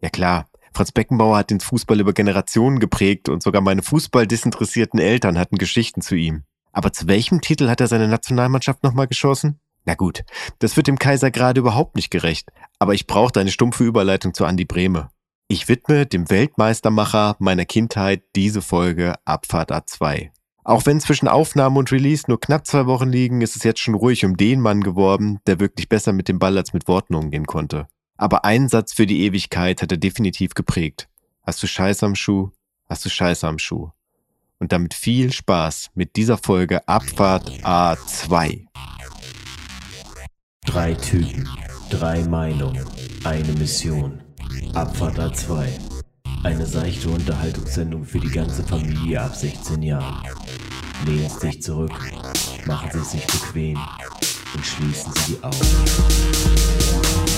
Ja klar, Franz Beckenbauer hat den Fußball über Generationen geprägt und sogar meine fußballdisinteressierten Eltern hatten Geschichten zu ihm. Aber zu welchem Titel hat er seine Nationalmannschaft nochmal geschossen? Na gut, das wird dem Kaiser gerade überhaupt nicht gerecht, aber ich brauchte eine stumpfe Überleitung zu Andi Brehme. Ich widme dem Weltmeistermacher meiner Kindheit diese Folge Abfahrt A2. Auch wenn zwischen Aufnahme und Release nur knapp zwei Wochen liegen, ist es jetzt schon ruhig um den Mann geworden, der wirklich besser mit dem Ball als mit Worten umgehen konnte. Aber ein Satz für die Ewigkeit hat er definitiv geprägt. Hast du Scheiß am Schuh? Hast du Scheiß am Schuh? Und damit viel Spaß mit dieser Folge Abfahrt A2. Drei Typen, drei Meinungen, eine Mission. Abfahrt A2. Eine seichte Unterhaltungssendung für die ganze Familie ab 16 Jahren. Lehnen Sie sich zurück, machen Sie es sich bequem und schließen Sie die Augen.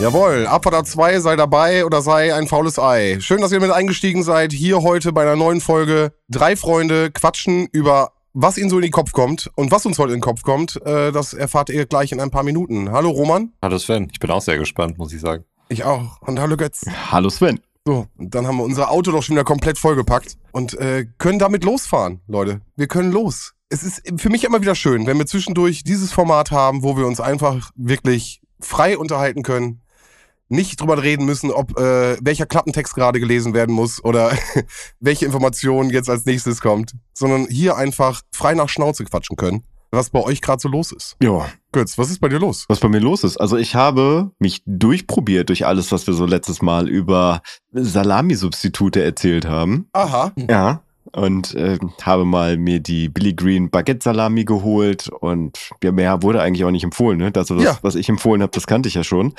Jawohl, Abfahrt 2 sei dabei oder sei ein faules Ei. Schön, dass ihr mit eingestiegen seid. Hier heute bei einer neuen Folge. Drei Freunde quatschen über was ihnen so in den Kopf kommt und was uns heute in den Kopf kommt, äh, das erfahrt ihr gleich in ein paar Minuten. Hallo Roman. Hallo Sven, ich bin auch sehr gespannt, muss ich sagen. Ich auch. Und hallo Götz. Hallo Sven. So, dann haben wir unser Auto doch schon wieder komplett vollgepackt und äh, können damit losfahren, Leute. Wir können los. Es ist für mich immer wieder schön, wenn wir zwischendurch dieses Format haben, wo wir uns einfach wirklich frei unterhalten können, nicht drüber reden müssen, ob äh, welcher Klappentext gerade gelesen werden muss oder welche Information jetzt als nächstes kommt, sondern hier einfach frei nach Schnauze quatschen können, was bei euch gerade so los ist. Ja, Götz, was ist bei dir los? was bei mir los ist. Also ich habe mich durchprobiert durch alles, was wir so letztes Mal über Salami-Substitute erzählt haben. Aha. Ja. Und äh, habe mal mir die Billy Green Baguette Salami geholt und ja, mehr wurde eigentlich auch nicht empfohlen. Ne? Das, was, Ja. was ich empfohlen habe, das kannte ich ja schon.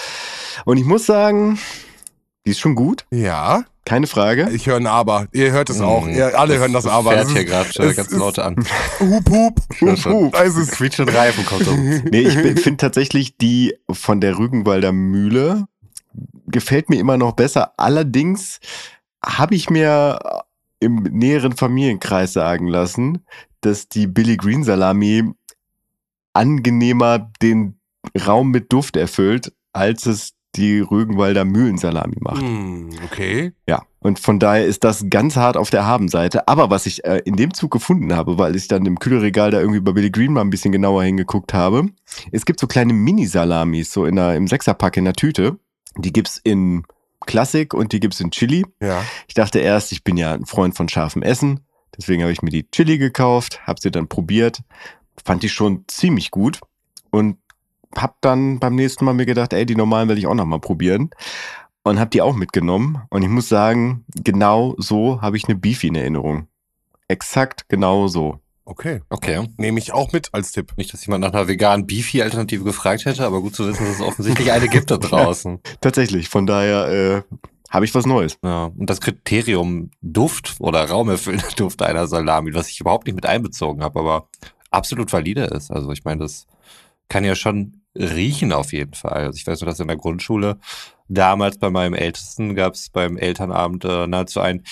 Und ich muss sagen, die ist schon gut, Ja, keine Frage. ich höre ein Aber. Ihr hört es auch. Mhm. Ihr alle hören das Aber. Fährt Das hier ist- gerade schon ganz laut an. Hup, hup. Schon. hup. Es ist Quietschen Reifen kommt um. Nee, ich finde tatsächlich die von der Rügenwalder Mühle gefällt mir immer noch besser. Allerdings habe ich mir im näheren Familienkreis sagen lassen, dass die Billy Green Salami angenehmer den Raum mit Duft erfüllt, als es die Rügenwalder Mühlensalami macht. Hm, okay. Ja, und von daher ist das ganz hart auf der Habenseite. Aber was ich äh, in dem Zug gefunden habe, weil ich dann im Kühlregal da irgendwie bei Billy Green mal ein bisschen genauer hingeguckt habe, es gibt so kleine Mini-Salamis, so in der, im Sechserpack in der Tüte. Die gibt's in Klassik und die gibt's in Chili. Ja. Ich dachte erst, ich bin ja ein Freund von scharfem Essen. Deswegen habe ich mir die Chili gekauft, habe sie dann probiert, fand die schon ziemlich gut und hab dann beim nächsten Mal mir gedacht, ey, die normalen will ich auch noch mal probieren und hab die auch mitgenommen und ich muss sagen, genau so habe ich eine Beefy in Erinnerung. Exakt genau so. Okay. Okay. Nehme ich auch mit als Tipp. Nicht, dass jemand nach einer veganen Beefy-Alternative gefragt hätte, aber gut zu wissen, dass es offensichtlich eine gibt da draußen. Tatsächlich, von daher äh, habe ich was Neues. Ja. Und das Kriterium Duft oder raumerfüllender Duft einer Salami, was ich überhaupt nicht mit einbezogen habe, aber absolut valide ist. Also ich meine, das kann ja schon riechen auf jeden Fall. Also ich weiß nur, dass in der Grundschule damals bei meinem Ältesten gab es beim Elternabend äh, nahezu ein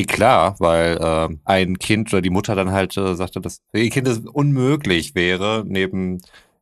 Eklat, weil äh, ein Kind oder die Mutter dann halt äh, sagte, dass für ihr Kind es unmöglich wäre, neben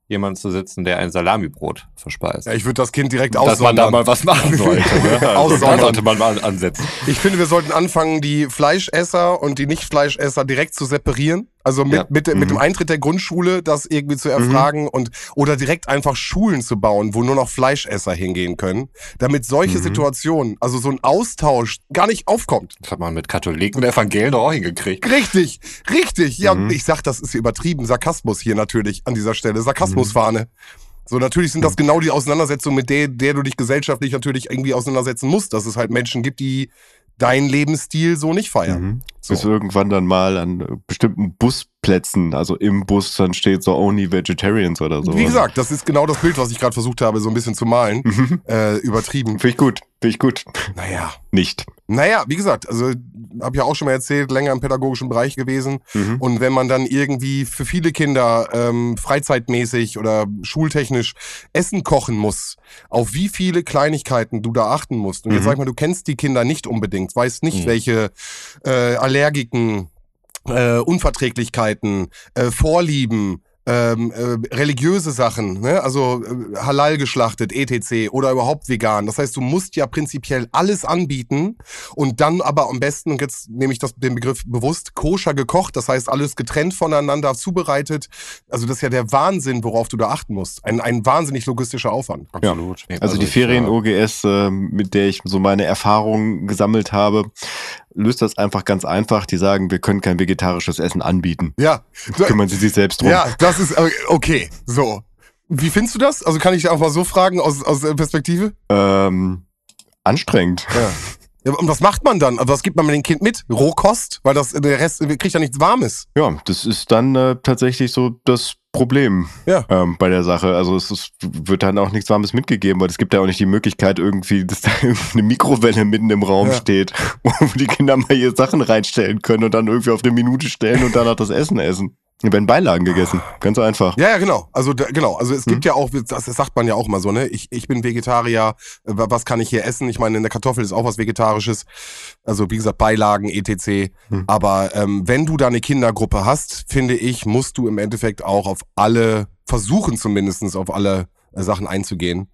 jemand zu sitzen, der ein Salamibrot verspeist. Ja, ich würde das Kind direkt dass man da aussondern. mal was machen sollte. Ne? Also, da Aussondern. sollte man mal ansetzen. Ich finde, wir sollten anfangen, die Fleischesser und die Nicht-Fleischesser direkt zu separieren. Also mit, Ja. mit, mit Mhm. dem Eintritt der Grundschule das irgendwie zu erfragen und oder direkt einfach Schulen zu bauen, wo nur noch Fleischesser hingehen können, damit solche Mhm. Situationen, also so ein Austausch gar nicht aufkommt. Das hat man mit Katholiken und Evangelien auch hingekriegt. Richtig, richtig. Ja, Mhm. ich sag, das ist übertrieben. Sarkasmus hier natürlich an dieser Stelle. Sarkasmusfahne. So, natürlich sind das genau die Auseinandersetzungen, mit der, der du dich gesellschaftlich natürlich irgendwie auseinandersetzen musst, dass es halt Menschen gibt, die deinen Lebensstil so nicht feiern. Mhm. So. Bis irgendwann dann mal an bestimmten Busplätzen, also im Bus dann steht so Only Vegetarians oder so. Wie gesagt, das ist genau das Bild, was ich gerade versucht habe, so ein bisschen zu malen. Mhm. Äh, übertrieben. Finde ich gut, finde ich gut. Naja. Nicht. Naja, wie gesagt, also habe ja auch schon mal erzählt, länger im pädagogischen Bereich gewesen. Mhm. Und wenn man dann irgendwie für viele Kinder ähm, freizeitmäßig oder schultechnisch Essen kochen muss, auf wie viele Kleinigkeiten du da achten musst. Und jetzt Mhm. sag ich mal, du kennst die Kinder nicht unbedingt, weißt nicht, Mhm. welche äh, Allergiken, äh, Unverträglichkeiten, äh, Vorlieben, ähm, äh, religiöse Sachen, ne? also äh, halal geschlachtet, etc. oder überhaupt vegan. Das heißt, du musst ja prinzipiell alles anbieten und dann aber am besten, und jetzt nehme ich das, den Begriff bewusst, koscher gekocht, das heißt alles getrennt voneinander zubereitet. Also das ist ja der Wahnsinn, worauf du da achten musst. Ein, ein wahnsinnig logistischer Aufwand. Absolut. Also die ich, Ferien äh, OGS, äh, mit der ich so meine Erfahrungen gesammelt habe, löst das einfach ganz einfach. Die sagen, wir können kein vegetarisches Essen anbieten. Ja, Kümmern Sie sich selbst drum. ja, das ist äh, okay. So. Wie findest du das? Also kann ich einfach mal so fragen aus, aus der Perspektive? Ähm, anstrengend. Ja. Ja, und was macht man dann? Also was gibt man mit dem Kind mit? Rohkost? Weil das, der Rest kriegt ja nichts Warmes. Ja, das ist dann äh, tatsächlich so das Problem Ja. ähm, bei der Sache. Also es ist, wird dann auch nichts Warmes mitgegeben, weil es gibt ja auch nicht die Möglichkeit irgendwie, dass da eine Mikrowelle mitten im Raum Ja. steht, wo die Kinder mal ihre Sachen reinstellen können und dann irgendwie auf eine Minute stellen und danach das Essen essen. Da werden Beilagen gegessen. Ganz einfach. Ja, ja, genau. Also da, genau. Also es gibt Mhm. ja auch, das, das sagt man ja auch immer so, ne? Ich, ich bin Vegetarier. äh, Was kann ich hier essen? Ich meine, in der Kartoffel ist auch was Vegetarisches. Also wie gesagt, Beilagen, etc. Mhm. Aber ähm, wenn du da eine Kindergruppe hast, finde ich, musst du im Endeffekt auch auf alle versuchen, zumindestens auf alle äh, Sachen einzugehen.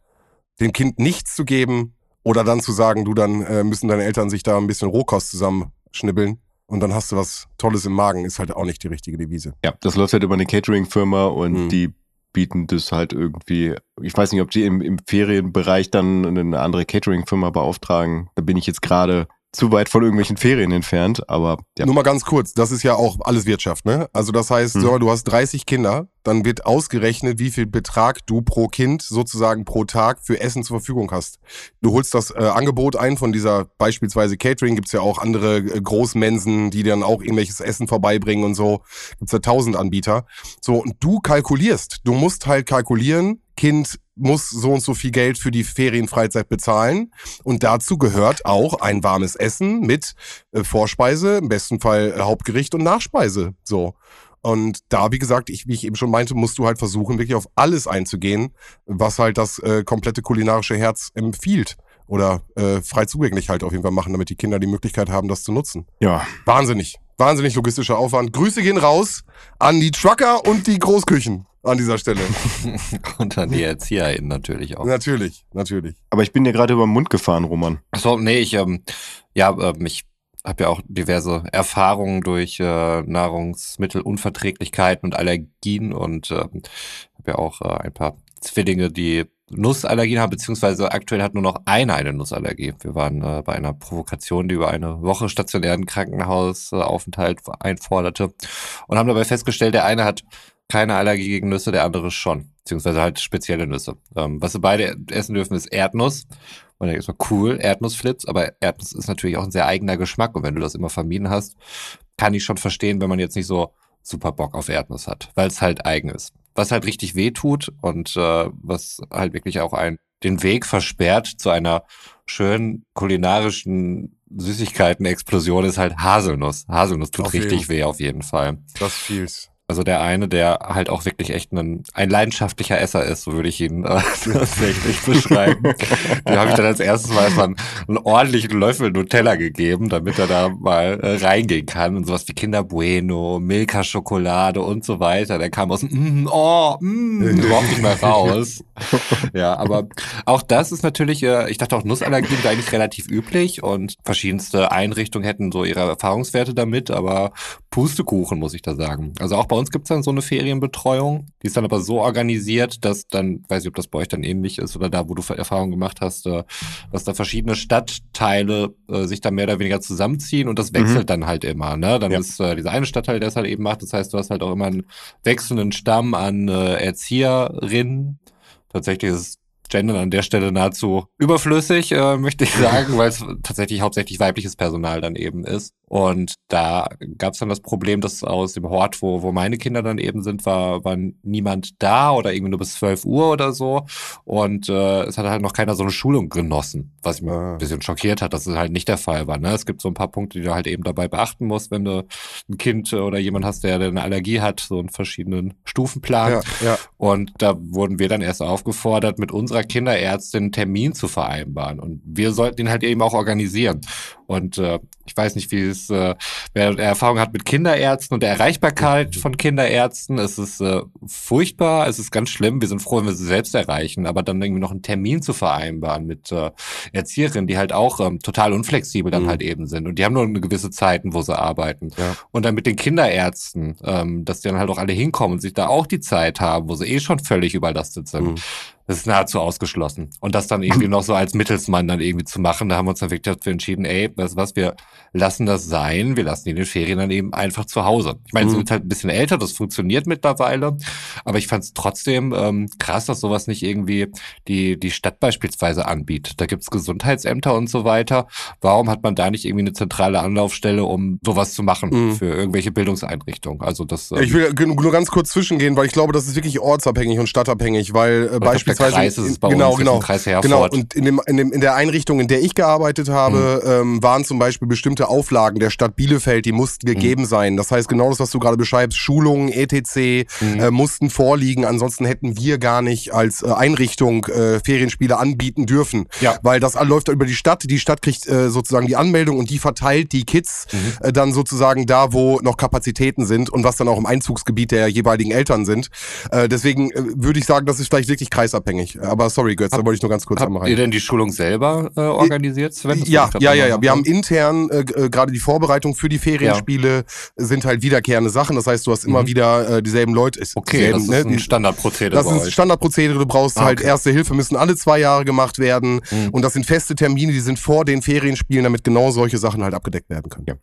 Dem Kind nichts zu geben oder dann zu sagen, du, dann äh, müssen deine Eltern sich da ein bisschen Rohkost zusammenschnibbeln. Und dann hast du was Tolles im Magen, ist halt auch nicht die richtige Devise. Ja, das läuft halt über eine Catering-Firma und Mhm. die bieten das halt irgendwie. Ich weiß nicht, ob die im, im Ferienbereich dann eine andere Catering-Firma beauftragen. Da bin ich jetzt gerade zu weit von irgendwelchen Ferien entfernt, aber ja. Nur mal ganz kurz, das ist ja auch alles Wirtschaft, ne? Also das heißt, so, du hast 30 Kinder, dann wird ausgerechnet, wie viel Betrag du pro Kind sozusagen pro Tag für Essen zur Verfügung hast. Du holst das äh, Angebot ein von dieser beispielsweise Catering, gibt's ja auch andere äh, Großmensen, die dann auch irgendwelches Essen vorbeibringen und so. Gibt's ja tausend Anbieter. So, und du kalkulierst. Du musst halt kalkulieren, Kind muss so und so viel Geld für die Ferienfreizeit bezahlen. Und dazu gehört auch ein warmes Essen mit äh, Vorspeise, im besten Fall äh, Hauptgericht und Nachspeise. So. Und da, wie gesagt, ich, wie ich eben schon meinte, musst du halt versuchen, wirklich auf alles einzugehen, was halt das äh, komplette kulinarische Herz empfiehlt. Oder äh, frei zugänglich halt auf jeden Fall machen, damit die Kinder die Möglichkeit haben, das zu nutzen. Ja, Wahnsinnig. Wahnsinnig logistischer Aufwand. Grüße gehen raus an die Trucker und die Großküchen an dieser Stelle. Und dann die ErzieherInnen natürlich auch. natürlich, natürlich. aber ich bin dir gerade über den Mund gefahren, Roman. Achso, nee, ich, ähm, ja, ähm, ich habe ja auch diverse Erfahrungen durch äh, Nahrungsmittelunverträglichkeiten und Allergien und ähm, habe ja auch äh, ein paar Zwillinge, die Nussallergien haben, beziehungsweise aktuell hat nur noch einer eine Nussallergie. Wir waren äh, bei einer Provokation, die über eine Woche stationären Krankenhausaufenthalt einforderte und haben dabei festgestellt, der eine hat keine Allergie gegen Nüsse, der andere schon. Beziehungsweise halt spezielle Nüsse. Ähm, was sie beide essen dürfen, ist Erdnuss. Und dann ist mal cool, Erdnussflips, aber Erdnuss ist natürlich auch ein sehr eigener Geschmack. Und wenn du das immer vermieden hast, kann ich schon verstehen, wenn man jetzt nicht so super Bock auf Erdnuss hat, weil es halt eigen ist. Was halt richtig weh tut und äh, was halt wirklich auch ein, den Weg versperrt zu einer schönen kulinarischen Süßigkeiten-Explosion ist halt Haselnuss. Haselnuss tut Auf richtig jeden. weh auf jeden Fall. Das feels. Also der eine, der halt auch wirklich echt ein, ein leidenschaftlicher Esser ist, so würde ich ihn äh, tatsächlich beschreiben. Dem habe ich dann als erstes mal erstmal einen, einen ordentlichen Löffel Nutella gegeben, damit er da mal äh, reingehen kann. Und sowas wie Kinder Bueno, Milka Schokolade und so weiter. Der kam aus dem mm, oh, mm, überhaupt nicht mehr raus. ja, aber auch das ist natürlich, äh, ich dachte auch Nussallergien sind eigentlich relativ üblich und verschiedenste Einrichtungen hätten so ihre Erfahrungswerte damit, aber Pustekuchen, muss ich da sagen. Also auch bei uns gibt's dann so eine Ferienbetreuung, die ist dann aber so organisiert, dass dann, weiß ich, ob das bei euch dann ähnlich ist oder da, wo du Erfahrung gemacht hast, äh, dass da verschiedene Stadtteile äh, sich da mehr oder weniger zusammenziehen und das wechselt dann halt immer. Ne? Dann Ja. ist äh, dieser eine Stadtteil, der es halt eben macht. Das heißt, du hast halt auch immer einen wechselnden Stamm an äh, Erzieherinnen. Tatsächlich ist es Gendern an der Stelle nahezu überflüssig, äh, möchte ich sagen, weil es tatsächlich hauptsächlich weibliches Personal dann eben ist. Und da gab es dann das Problem, dass aus dem Hort, wo, wo meine Kinder dann eben sind, war, war niemand da oder irgendwie nur bis 12 Uhr oder so. Und äh, es hat halt noch keiner so eine Schulung genossen, was mich ah. ein bisschen schockiert hat, dass es halt nicht der Fall war. Ne? Es gibt so ein paar Punkte, die du halt eben dabei beachten musst, wenn du ein Kind oder jemand hast, der eine Allergie hat, so einen verschiedenen Stufenplan. Ja, ja. Und da wurden wir dann erst aufgefordert, mit unserer Kinderärztin einen Termin zu vereinbaren. Und wir sollten ihn halt eben auch organisieren. Und äh, ich weiß nicht, wie es, äh, wer Erfahrung hat mit Kinderärzten und der Erreichbarkeit von Kinderärzten, es ist äh, furchtbar, es ist ganz schlimm. Wir sind froh, wenn wir sie selbst erreichen, aber dann irgendwie noch einen Termin zu vereinbaren mit äh, Erzieherinnen, die halt auch ähm, total unflexibel dann mhm. halt eben sind und die haben nur eine gewisse Zeiten, wo sie arbeiten. Ja. Und dann mit den Kinderärzten, ähm, dass die dann halt auch alle hinkommen und sich da auch die Zeit haben, wo sie eh schon völlig überlastet sind. Mhm. Das ist nahezu ausgeschlossen. Und das dann irgendwie noch so als Mittelsmann dann irgendwie zu machen, da haben wir uns dann wirklich dafür entschieden, ey, weißt du was, wir lassen das sein, wir lassen die in den Ferien dann eben einfach zu Hause. Ich meine, mhm. sind halt ein bisschen älter, das funktioniert mittlerweile, aber ich fand es trotzdem ähm, krass, dass sowas nicht irgendwie die, die Stadt beispielsweise anbietet. Da gibt's Gesundheitsämter und so weiter. Warum hat man da nicht irgendwie eine zentrale Anlaufstelle, um sowas zu machen mhm. für irgendwelche Bildungseinrichtungen? Also das. Ähm, ich will nur ganz kurz zwischengehen, weil ich glaube, das ist wirklich ortsabhängig und stadtabhängig, weil äh, beispielsweise Kreis ist es bei genau, uns, genau, Kreis Herford. Genau. Und in dem, in dem in der Einrichtung, in der ich gearbeitet habe, mhm. ähm, waren zum Beispiel bestimmte Auflagen der Stadt Bielefeld, die mussten gegeben mhm. sein. Das heißt genau das, was du gerade beschreibst, Schulungen, etc. Mhm. Äh, mussten vorliegen. Ansonsten hätten wir gar nicht als äh, Einrichtung äh, Ferienspiele anbieten dürfen, ja. weil das läuft über die Stadt. Die Stadt kriegt äh, sozusagen die Anmeldung und die verteilt die Kids mhm. äh, dann sozusagen da, wo noch Kapazitäten sind und was dann auch im Einzugsgebiet der jeweiligen Eltern sind. Äh, deswegen äh, würde ich sagen, das ist vielleicht wirklich kreisabhängig. Aber sorry, Götz, da wollte ich nur ganz kurz habt einmal rein. ihr denn die Schulung selber äh, organisiert, Sven? Ja, ja, ja, ja. Wir haben intern äh, äh, gerade die Vorbereitung für die Ferienspiele ja. sind halt wiederkehrende Sachen. Das heißt, du hast immer mhm. wieder äh, dieselben Leute. Okay, dieselben, das ist ne? ein Standardprozedere. Das ist ein Standardprozedere. Du brauchst ah, halt okay. erste Hilfe, müssen alle zwei Jahre gemacht werden. Mhm. Und das sind feste Termine, die sind vor den Ferienspielen, damit genau solche Sachen halt abgedeckt werden können. Ja.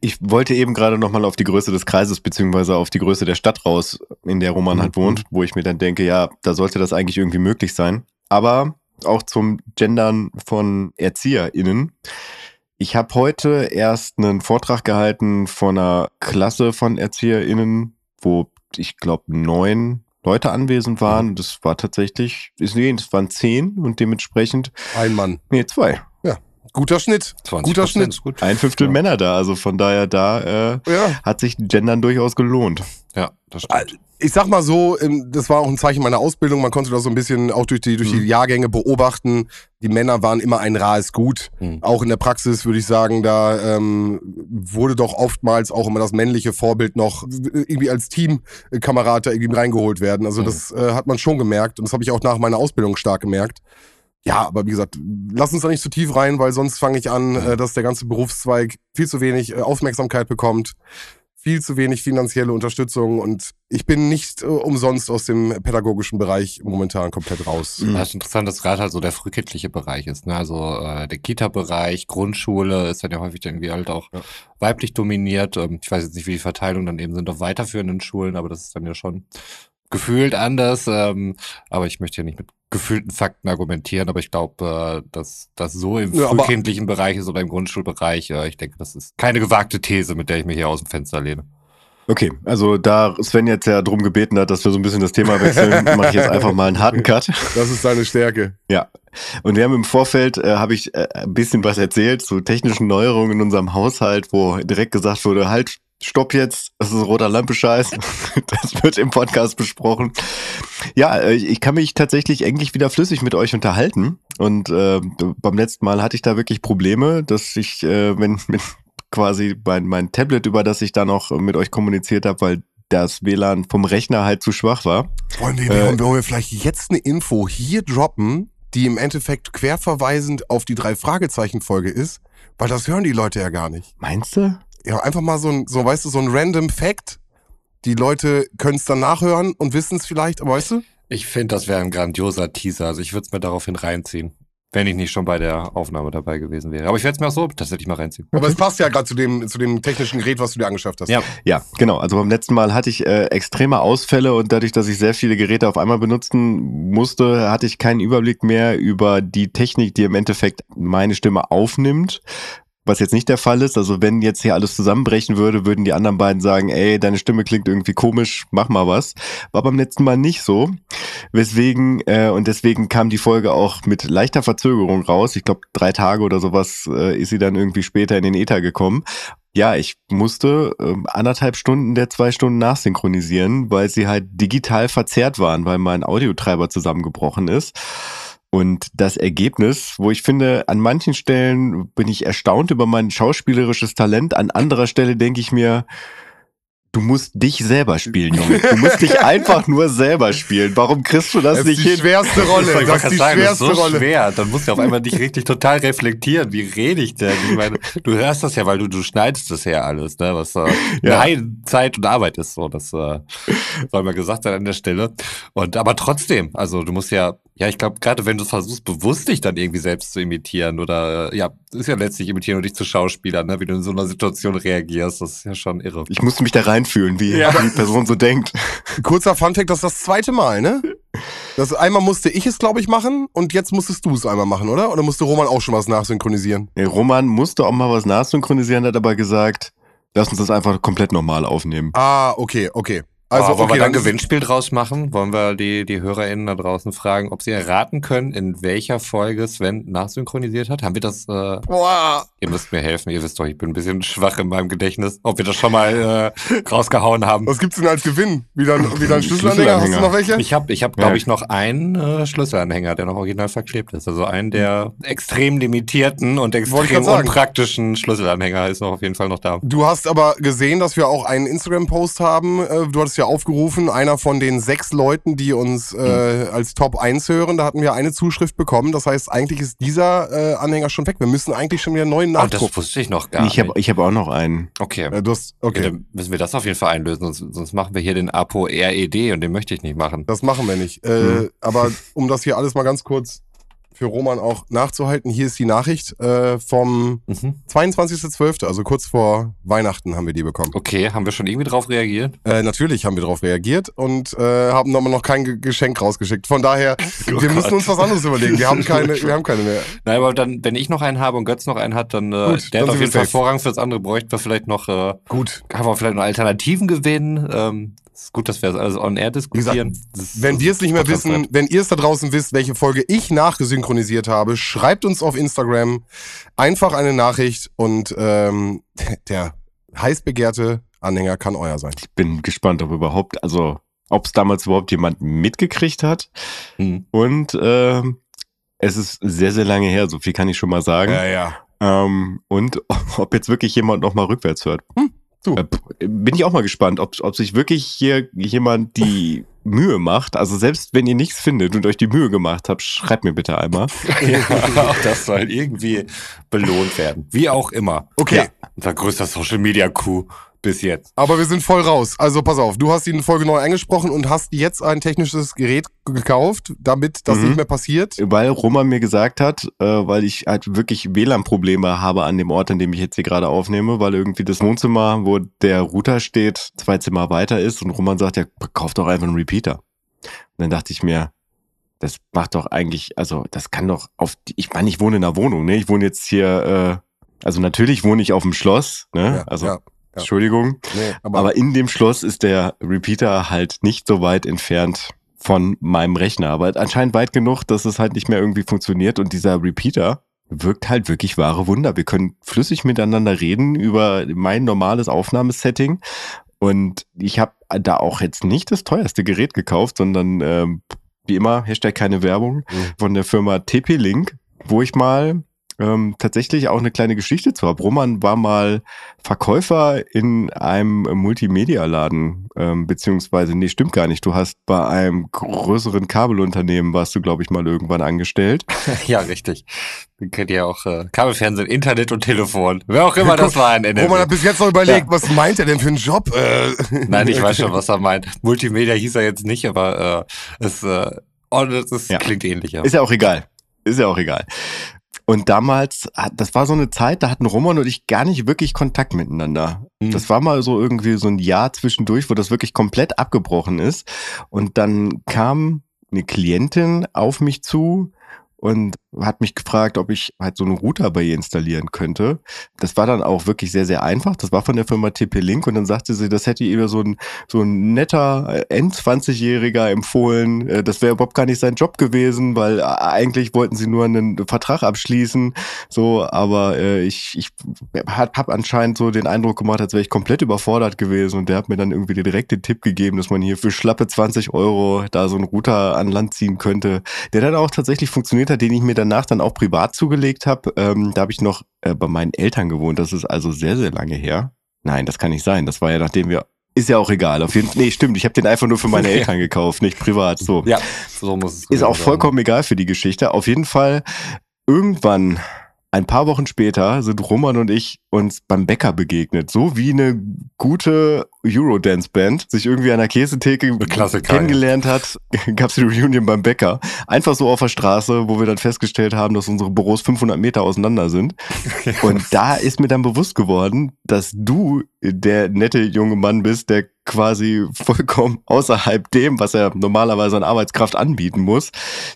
Ich wollte eben gerade nochmal auf die Größe des Kreises beziehungsweise auf die Größe der Stadt raus, in der Roman mhm. halt wohnt, wo ich mir dann denke, ja, da sollte das eigentlich irgendwie möglich sein. Aber auch zum Gendern von ErzieherInnen. Ich habe heute erst einen Vortrag gehalten von einer Klasse von ErzieherInnen, wo ich glaube neun Leute anwesend waren. Das war tatsächlich, ist nee, das waren zehn und dementsprechend. Ein Mann. Nee, zwei. Ja. Guter Schnitt. Guter Schnitt. Gut. Ein Fünftel ja. Männer da. Also von daher da äh, ja. hat sich Gendern durchaus gelohnt. Ja, das stimmt ich sag mal so, das war auch ein Zeichen meiner Ausbildung. Man konnte das so ein bisschen auch durch die, durch die mhm. Jahrgänge beobachten. Die Männer waren immer ein rahes Gut. Mhm. Auch in der Praxis würde ich sagen, da ähm, wurde doch oftmals auch immer das männliche Vorbild noch irgendwie als Teamkamerad da irgendwie reingeholt werden. Also mhm. das äh, hat man schon gemerkt und das habe ich auch nach meiner Ausbildung stark gemerkt. Ja, aber wie gesagt, lass uns da nicht zu tief rein, weil sonst fange ich an, äh, dass der ganze Berufszweig viel zu wenig äh, Aufmerksamkeit bekommt viel zu wenig finanzielle Unterstützung und ich bin nicht äh, umsonst aus dem pädagogischen Bereich momentan komplett raus. Mhm. Das ist interessant, dass gerade halt so der frühkindliche Bereich ist. Ne? Also äh, der Kita-Bereich, Grundschule ist dann ja häufig irgendwie halt auch ja. weiblich dominiert. Ähm, ich weiß jetzt nicht, wie die Verteilung dann eben sind auf weiterführenden Schulen, aber das ist dann ja schon gefühlt anders. Ähm, aber ich möchte ja nicht mit gefühlten Fakten argumentieren, aber ich glaube, äh, dass das so im ja, frühkindlichen Bereich ist oder im Grundschulbereich, äh, ich denke, das ist keine gewagte These, mit der ich mich hier aus dem Fenster lehne. Okay, also da Sven jetzt ja drum gebeten hat, dass wir so ein bisschen das Thema wechseln, mache ich jetzt einfach mal einen harten Cut. Das ist deine Stärke. Ja. Und wir haben im Vorfeld, äh, habe ich äh, ein bisschen was erzählt zu technischen Neuerungen in unserem Haushalt, wo direkt gesagt wurde, halt, stopp jetzt, das ist roter Lampe-Scheiß. Das wird im Podcast besprochen. Ja, äh, ich kann mich tatsächlich endlich wieder flüssig mit euch unterhalten. Und äh, beim letzten Mal hatte ich da wirklich Probleme, dass ich, äh, wenn, wenn quasi mein, mein Tablet, über das ich da noch mit euch kommuniziert habe, weil das WLAN vom Rechner halt zu schwach war. Wollen wir, äh, wollen wir vielleicht jetzt eine Info hier droppen, die im Endeffekt querverweisend auf die drei Fragezeichen-Folge ist? Weil das hören die Leute ja gar nicht. Meinst du? Ja, einfach mal so ein, so, weißt du, so ein random Fact. Die Leute können es dann nachhören und wissen es vielleicht, aber weißt du? Ich finde, das wäre ein grandioser Teaser. Also ich würde es mir daraufhin reinziehen. Wenn ich nicht schon bei der Aufnahme dabei gewesen wäre. Aber ich werde es mir auch so tatsächlich mal reinziehen. Aber es passt ja gerade zu dem, zu dem technischen Gerät, was du dir angeschafft hast. Ja, ja genau. Also beim letzten Mal hatte ich äh, extreme Ausfälle und dadurch, dass ich sehr viele Geräte auf einmal benutzen musste, hatte ich keinen Überblick mehr über die Technik, die im Endeffekt meine Stimme aufnimmt was jetzt nicht der Fall ist. Also wenn jetzt hier alles zusammenbrechen würde, würden die anderen beiden sagen, ey, deine Stimme klingt irgendwie komisch, mach mal was. War beim letzten Mal nicht so. Weswegen, äh, und deswegen kam die Folge auch mit leichter Verzögerung raus. Ich glaube, drei Tage oder sowas äh, ist sie dann irgendwie später in den Äther gekommen. Ja, ich musste äh, anderthalb Stunden der zwei Stunden nachsynchronisieren, weil sie halt digital verzerrt waren, weil mein Audiotreiber zusammengebrochen ist. Und das Ergebnis, wo ich finde, an manchen Stellen bin ich erstaunt über mein schauspielerisches Talent, an anderer Stelle denke ich mir, Du musst dich selber spielen, Junge. Du musst dich einfach nur selber spielen. Warum kriegst du das, Das nicht ist die hin? schwerste Rolle. Das wollte ist die sagen, das ist schwerste so Rolle. schwer. Dann musst du auf einmal dich richtig total reflektieren. Wie rede ich denn? Ich meine, du hörst das ja, weil du, du schneidest das ja alles, ne? Was äh, Ja. Nein, Zeit und Arbeit ist so. Das äh, soll mal gesagt sein an der Stelle. Und aber trotzdem, also du musst ja, ja, ich glaube, gerade wenn du versuchst, bewusst dich dann irgendwie selbst zu imitieren oder äh, ja, ist ja letztlich imitieren und dich zu Schauspielern, ne? Wie du in so einer Situation reagierst, das ist ja schon irre. Ich musste mich da reinfühlen, wie Ja. die Person so denkt. Kurzer Funfact, das ist das zweite Mal, ne? Das einmal musste ich es, glaube ich, machen und jetzt musstest du es einmal machen, oder? Oder musste Roman auch schon was nachsynchronisieren? Nee, Roman musste auch mal was nachsynchronisieren, hat aber gesagt, lass uns das einfach komplett normal aufnehmen. Ah, okay, okay. Also, Also, wollen okay, wir da ein dann Gewinnspiel draus machen? Wollen wir die, die HörerInnen da draußen fragen, ob sie erraten können, in welcher Folge Sven nachsynchronisiert hat? Haben wir das, äh, Boah. ihr müsst mir helfen, ihr wisst doch, ich bin ein bisschen schwach in meinem Gedächtnis, ob wir das schon mal äh, rausgehauen haben. Was gibt's denn als Gewinn? Wieder, wieder ein Schlüsselanhänger? Hast du noch welche? Ich habe, ich hab, glaube Ja. ich, noch einen äh, Schlüsselanhänger, der noch original verklebt ist. Also einen der extrem limitierten und extrem unpraktischen Schlüsselanhänger ist noch auf jeden Fall noch da. Du hast aber gesehen, dass wir auch einen Instagram-Post haben. Äh, Du hattest ja aufgerufen, einer von den sechs Leuten, die uns äh, als Top 1 hören, da hatten wir eine Zuschrift bekommen. Das heißt, eigentlich ist dieser äh, Anhänger schon weg. Wir müssen eigentlich schon wieder einen neuen Oh, das wusste ich noch gar ich habe nicht. ich hab auch noch einen. Okay. Äh, du hast, Okay. okay, dann müssen wir das auf jeden Fall einlösen, sonst, sonst machen wir hier den Apo RED und den möchte ich nicht machen. das machen wir nicht. Äh, Mhm. Aber um das hier alles mal ganz kurz für Roman auch nachzuhalten, hier ist die Nachricht äh, vom Mhm. 22.12., also kurz vor Weihnachten haben wir die bekommen. Okay, haben wir schon irgendwie drauf reagiert? Äh, natürlich haben wir darauf reagiert und äh, haben aber noch kein Ge- Geschenk rausgeschickt. Von daher, wir Gott. müssen uns was anderes überlegen. Wir haben keine, wir haben keine mehr. Nein, aber dann, wenn ich noch einen habe und Götz noch einen hat, dann äh, Gut, der dann hat auf jeden Fall. Vorrang fürs andere, bräuchten wir vielleicht noch, äh, Gut. haben wir vielleicht noch Alternativen gewinnen. Ähm, ist gut, dass wir das alles on air diskutieren. Ist- Wenn wir es nicht mehr wissen, wenn ihr es da draußen wisst, welche Folge ich nachgesynchronisiert habe, schreibt uns auf Instagram einfach eine Nachricht und ähm, der heiß begehrte Anhänger kann euer sein. Ich bin gespannt, ob überhaupt, also ob es damals überhaupt jemand mitgekriegt hat. Hm. Und ähm, es ist sehr, sehr lange her, so viel kann ich schon mal sagen. ja. Ähm, und ob jetzt wirklich jemand noch mal rückwärts hört. Du. Äh, bin ich auch mal gespannt, ob, ob sich wirklich hier jemand die Mühe macht. Also selbst wenn ihr nichts findet und euch die Mühe gemacht habt, schreibt mir bitte einmal. Ja, auch das soll irgendwie belohnt werden. Wie auch immer. Okay. Ja, unser größter Social Media Coup bis jetzt. Aber wir sind voll raus. Also pass auf, du hast die Folge neu eingesprochen und hast jetzt ein technisches Gerät gekauft, damit das Mhm. nicht mehr passiert. Weil Roman mir gesagt hat, äh, weil ich halt wirklich WLAN-Probleme habe an dem Ort, an dem ich jetzt hier gerade aufnehme, weil irgendwie das Wohnzimmer, wo der Router steht, zwei Zimmer weiter ist und Roman sagt, ja, kauf doch einfach einen Repeater. Und dann dachte ich mir, das macht doch eigentlich, also das kann doch auf, die, ich meine, ich wohne in einer Wohnung, ne? Ich wohne jetzt hier, äh, also natürlich wohne ich auf dem Schloss, ne? Ja, also ja, ja. Entschuldigung. Nee, aber, Aber in dem Schloss ist der Repeater halt nicht so weit entfernt von meinem Rechner, aber anscheinend weit genug, dass es halt nicht mehr irgendwie funktioniert und dieser Repeater wirkt halt wirklich wahre Wunder. Wir können flüssig miteinander reden über mein normales Aufnahmesetting und ich habe da auch jetzt nicht das teuerste Gerät gekauft, sondern ähm, wie immer, Hashtag keine Werbung, Mhm. von der Firma TP-Link, wo ich mal ähm, tatsächlich auch eine kleine Geschichte zu habe. Roman war mal Verkäufer in einem Multimedia-Laden, ähm, beziehungsweise, nee, stimmt gar nicht. Du hast bei einem größeren Kabelunternehmen, warst du, glaube ich, mal irgendwann angestellt. Ja, richtig. Den kennt ihr ja auch äh, Kabelfernsehen, Internet und Telefon. Wer auch immer das war in NRW. Roman hat bis jetzt noch überlegt, was meint er denn für einen Job? Äh, Nein, ich weiß schon, was er meint. Multimedia hieß er jetzt nicht, aber äh, es, äh, oh, das ist, Ja. klingt ähnlich, ja. Ist ja auch egal. Ist ja auch egal. Und damals, hat- das war so eine Zeit, da hatten Roman und ich gar nicht wirklich Kontakt miteinander. Mhm. Das war mal so irgendwie so ein Jahr zwischendurch, wo das wirklich komplett abgebrochen ist. Und dann kam eine Klientin auf mich zu und hat mich gefragt, ob ich halt so einen Router bei ihr installieren könnte. Das war dann auch wirklich sehr, sehr einfach. Das war von der Firma TP-Link und dann sagte sie, das hätte ihr so ein, so ein netter End-20-Jähriger empfohlen. Äh, das wäre überhaupt gar nicht sein Job gewesen, weil äh, eigentlich wollten sie nur einen Vertrag abschließen. So, aber äh, ich, ich habe anscheinend so den Eindruck gemacht, als wäre ich komplett überfordert gewesen und der hat mir dann irgendwie direkt den Tipp gegeben, dass man hier für schlappe 20 Euro da so einen Router an Land ziehen könnte, der dann auch tatsächlich funktioniert hat, den ich mir danach dann auch privat zugelegt habe. Ähm, da habe ich noch äh, bei meinen Eltern gewohnt. Das ist also sehr, sehr lange her. Nein, das kann nicht sein. Das war ja nachdem wir ist ja auch egal. Auf jeden Fall. Nee, stimmt. Ich habe den einfach nur für meine Eltern gekauft, nicht privat. So. Ja, so muss es Ist auch vollkommen sein. egal für die Geschichte. Auf jeden Fall irgendwann ein paar Wochen später sind Roman und ich uns beim Bäcker begegnet. So wie eine gute Eurodance-Band sich irgendwie an der Käsetheke kennengelernt hat, gab es die Reunion beim Bäcker. Einfach so auf der Straße, wo wir dann festgestellt haben, dass unsere Büros 500 Meter auseinander sind. und da ist mir dann bewusst geworden, dass du der nette junge Mann bist, der quasi vollkommen außerhalb dem, was er normalerweise an Arbeitskraft anbieten muss,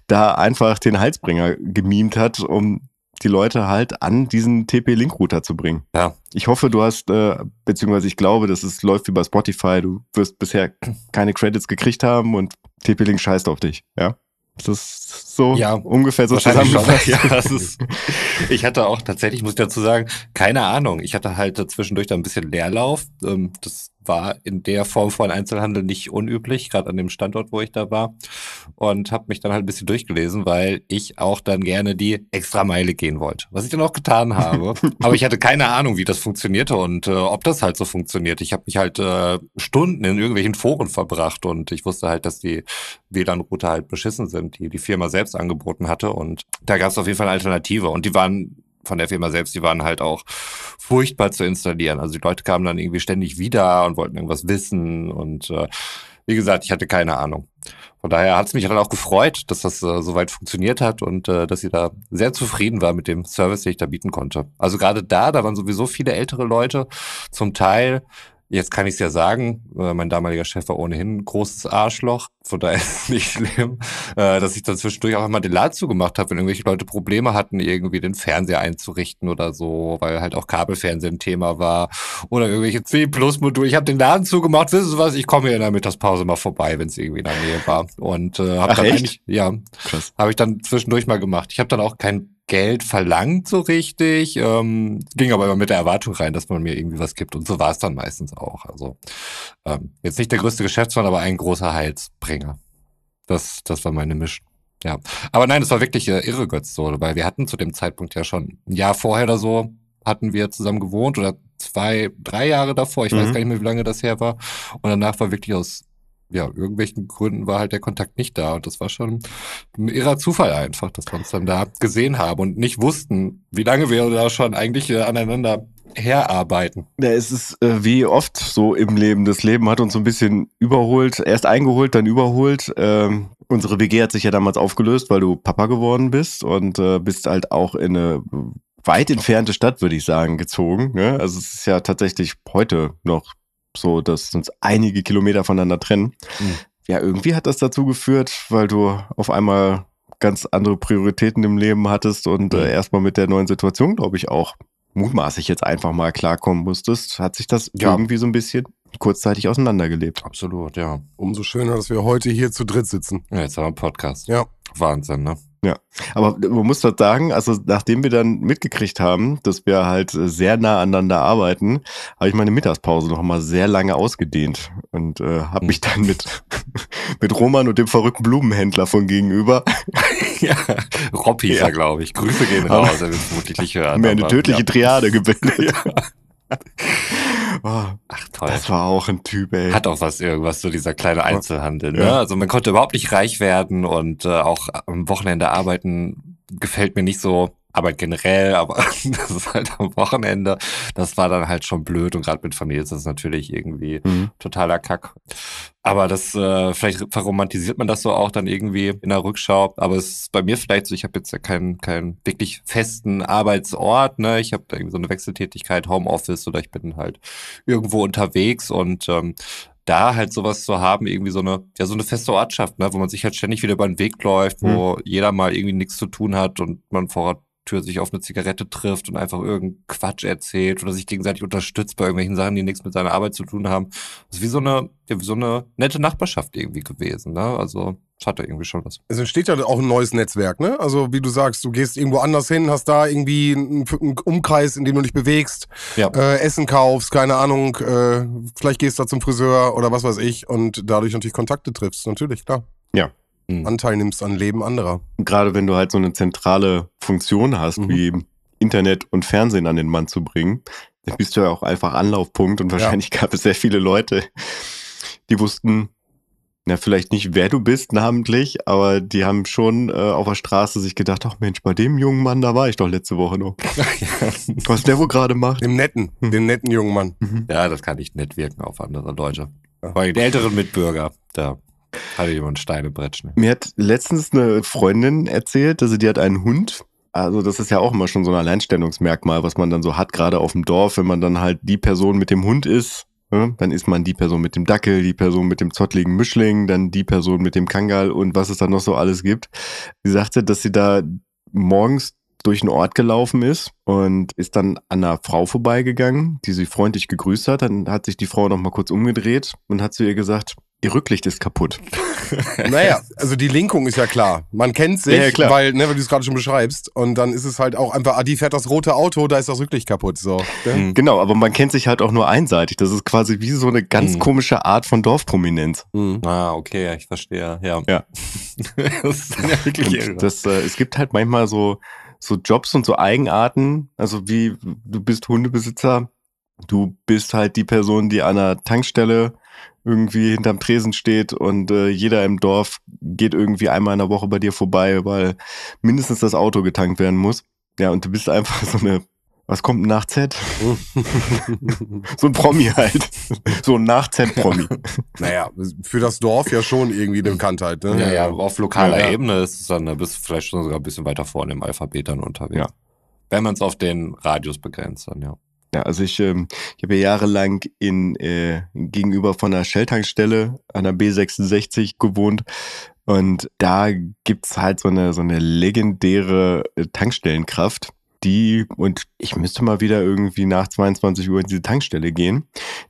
da einfach den Halsbringer gemimt hat, um die Leute halt an diesen TP-Link-Router zu bringen. Ja. Ich hoffe, du hast, äh, beziehungsweise ich glaube, dass es läuft wie bei Spotify. Du wirst bisher keine Credits gekriegt haben und TP-Link scheißt auf dich, ja? Das ist so ja, ungefähr so zusammengefasst. Ja, das ist, ich hatte auch tatsächlich, muss ich dazu sagen, keine Ahnung. Ich hatte halt zwischendurch da ein bisschen Leerlauf. Ähm, das war in der Form von Einzelhandel nicht unüblich, gerade an dem Standort, wo ich da war. Und habe mich dann halt ein bisschen durchgelesen, weil ich auch dann gerne die Extrameile gehen wollte. Was ich dann auch getan habe. Aber ich hatte keine Ahnung, wie das funktionierte und äh, ob das halt so funktioniert. Ich habe mich halt äh, Stunden in irgendwelchen Foren verbracht und ich wusste halt, dass die WLAN-Router halt beschissen sind, die die Firma selbst angeboten hatte. Und da gab es auf jeden Fall eine Alternative. Und die waren von der Firma selbst, die waren halt auch furchtbar zu installieren. Also die Leute kamen dann irgendwie ständig wieder und wollten irgendwas wissen und äh, wie gesagt, ich hatte keine Ahnung. Von daher hat es mich dann auch gefreut, dass das äh, soweit funktioniert hat und äh, dass sie da sehr zufrieden war mit dem Service, den ich da bieten konnte. Also gerade da, da waren sowieso viele ältere Leute, zum Teil Jetzt kann ich es ja sagen, äh, mein damaliger Chef war ohnehin ein großes Arschloch, von daher ist es nicht schlimm, äh, dass ich dann zwischendurch auch einmal den Laden zugemacht habe, wenn irgendwelche Leute Probleme hatten, irgendwie den Fernseher einzurichten oder so, weil halt auch Kabelfernsehen ein Thema war oder irgendwelche C-Plus-Module. Ich habe den Laden zugemacht, wissen Sie was, ich komme hier in der Mittagspause mal vorbei, wenn es irgendwie in der Nähe war. Und äh, habe dann echt? eigentlich, ja, habe ich dann zwischendurch mal gemacht. Ich habe dann auch kein Geld verlangt so richtig, ähm, ging aber immer mit der Erwartung rein, dass man mir irgendwie was gibt und so war es dann meistens auch. Also ähm, jetzt nicht der größte Geschäftsmann, aber ein großer Heilsbringer. Das, das war meine Mission. Ja, aber nein, es war wirklich äh, irre Götz so, weil wir hatten zu dem Zeitpunkt ja schon ein Jahr vorher oder so hatten wir zusammen gewohnt oder zwei, drei Jahre davor, ich mhm. weiß gar nicht mehr, wie lange das her war. Und danach war wirklich aus ja, irgendwelchen Gründen war halt der Kontakt nicht da. Und das war schon ein irrer Zufall einfach, dass wir uns dann da gesehen haben und nicht wussten, wie lange wir da schon eigentlich äh, aneinander herarbeiten. Ja, es ist äh, wie oft so im Leben. Das Leben hat uns so ein bisschen überholt, erst eingeholt, dann überholt. Ähm, unsere WG hat sich ja damals aufgelöst, weil du Papa geworden bist und äh, bist halt auch in eine weit entfernte Stadt, würde ich sagen, gezogen. Ne? Also es ist ja tatsächlich heute noch so, dass uns einige Kilometer voneinander trennen. Mhm. Ja, irgendwie hat das dazu geführt, weil du auf einmal ganz andere Prioritäten im Leben hattest und äh, mhm. erstmal mit der neuen Situation, glaube ich, auch mutmaßlich jetzt einfach mal klarkommen musstest, hat sich das ja. irgendwie so ein bisschen kurzzeitig auseinandergelebt. Absolut, ja. Umso schöner, dass wir heute hier zu dritt sitzen. Ja, jetzt haben wir einen Podcast. Ja. Wahnsinn, ne? Ja, aber man muss doch sagen, also nachdem wir dann mitgekriegt haben, dass wir halt sehr nah aneinander arbeiten, habe ich meine Mittagspause noch mal sehr lange ausgedehnt und äh, habe hm. mich dann mit mit Roman und dem verrückten Blumenhändler von gegenüber, ja, Robby ja. glaube ich, Grüße gehen raus, er wird vermutlich nicht hören. Mir eine tödliche ja. Triade gebildet. Ja. Oh, Ach toll. Das war auch ein Typ, ey. Hat auch was, irgendwas, so dieser kleine Einzelhandel. Ne? Ja. Also man konnte überhaupt nicht reich werden und äh, auch am Wochenende arbeiten gefällt mir nicht so. Arbeit generell, aber das ist halt am Wochenende. Das war dann halt schon blöd und gerade mit Familie ist das natürlich irgendwie mhm. totaler Kack. Aber das, äh, vielleicht verromantisiert man das so auch dann irgendwie in der Rückschau. Aber es ist bei mir vielleicht so, ich habe jetzt ja keinen, keinen wirklich festen Arbeitsort, ne? Ich habe da irgendwie so eine Wechseltätigkeit, Homeoffice oder ich bin halt irgendwo unterwegs und ähm, da halt sowas zu haben, irgendwie so eine, ja, so eine feste Ortschaft, ne, wo man sich halt ständig wieder über den Weg läuft, wo mhm. jeder mal irgendwie nichts zu tun hat und man vor Ort Tür sich auf eine Zigarette trifft und einfach irgendeinen Quatsch erzählt oder sich gegenseitig unterstützt bei irgendwelchen Sachen, die nichts mit seiner Arbeit zu tun haben. Das ist wie so eine, ja, wie so eine nette Nachbarschaft irgendwie gewesen, ne? Also, das hat ja irgendwie schon was. Es entsteht ja auch ein neues Netzwerk, ne? Also, wie du sagst, du gehst irgendwo anders hin, hast da irgendwie einen, einen Umkreis, in dem du dich bewegst, ja. äh, Essen kaufst, keine Ahnung, äh, vielleicht gehst du da zum Friseur oder was weiß ich und dadurch natürlich Kontakte triffst, natürlich, klar. Ja, mhm. Anteil nimmst an Leben anderer. Gerade wenn du halt so eine zentrale Funktion hast, mhm. wie Internet und Fernsehen an den Mann zu bringen, dann bist du ja auch einfach Anlaufpunkt und wahrscheinlich ja. gab es sehr viele Leute, die wussten, na, vielleicht nicht, wer du bist namentlich, aber die haben schon äh, auf der Straße sich gedacht, ach Mensch, bei dem jungen Mann, da war ich doch letzte Woche noch. Was der wohl gerade macht. Dem netten, hm. dem netten jungen Mann. Mhm. Ja, das kann nicht nett wirken auf andere Leute. Ja. Allem die älteren Mitbürger, da hatte jemand Steine bretschen. Mir hat letztens eine Freundin erzählt, also die hat einen Hund. Also das ist ja auch immer schon so ein Alleinstellungsmerkmal, was man dann so hat, gerade auf dem Dorf, wenn man dann halt die Person mit dem Hund ist, ne? dann ist man die Person mit dem Dackel, die Person mit dem zottligen Mischling, dann die Person mit dem Kangal und was es dann noch so alles gibt. Sie sagte, dass sie da morgens durch den Ort gelaufen ist und ist dann an einer Frau vorbeigegangen, die sie freundlich gegrüßt hat. Dann hat sich die Frau noch mal kurz umgedreht und hat zu ihr gesagt, Ihr Rücklicht ist kaputt. naja, also die Linkung ist ja klar. Man kennt sich, ja, ja, weil, ne, weil du es gerade schon beschreibst. Und dann ist es halt auch einfach, ah, die fährt das rote Auto, da ist das Rücklicht kaputt. So. Mhm. Genau, aber man kennt sich halt auch nur einseitig. Das ist quasi wie so eine ganz mhm. komische Art von Dorfprominenz. Mhm. Ah, okay, ich verstehe. Ja. ja. das ist ja wirklich. Das, äh, es gibt halt manchmal so, so Jobs und so Eigenarten. Also wie du bist Hundebesitzer, du bist halt die Person, die an einer Tankstelle irgendwie hinterm Tresen steht und äh, jeder im Dorf geht irgendwie einmal in der Woche bei dir vorbei, weil mindestens das Auto getankt werden muss. Ja, und du bist einfach so eine, was kommt nach Z? so ein Promi halt. So ein nach Z-Promi. naja, für das Dorf ja schon irgendwie eine Bekanntheit. Ne? Ja, ja, auf lokaler ja, Ebene ist es dann, da bist du vielleicht schon sogar ein bisschen weiter vorne im Alphabet dann unterwegs. Ja. Wenn man es auf den Radius begrenzt, dann ja. Ja, also ich, ähm, ich habe ja jahrelang in äh, gegenüber von einer Shell-Tankstelle an der B66 gewohnt. Und da gibt's halt so eine, so eine legendäre äh, Tankstellenkraft, die, und ich müsste mal wieder irgendwie nach 22 Uhr in diese Tankstelle gehen,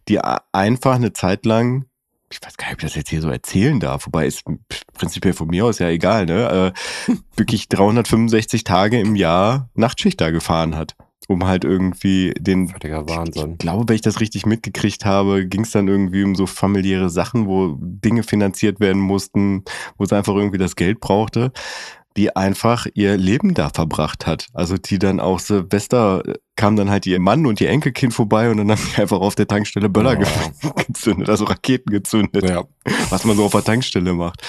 die einfach eine Zeit lang ich weiß gar nicht, ob ich das jetzt hier so erzählen darf, wobei ist prinzipiell von mir aus ja egal, ne? Äh, wirklich 365 Tage im Jahr Nachtschicht da gefahren hat um halt irgendwie den. Völliger Wahnsinn. Ich glaube, wenn ich das richtig mitgekriegt habe, ging es dann irgendwie um so familiäre Sachen, wo Dinge finanziert werden mussten, wo es einfach irgendwie das Geld brauchte, die einfach ihr Leben da verbracht hat. Also die dann auch Silvester kam dann halt ihr Mann und ihr Enkelkind vorbei und dann haben die einfach auf der Tankstelle Böller oh. gezündet, also Raketen gezündet. Ja. Was man so auf der Tankstelle macht.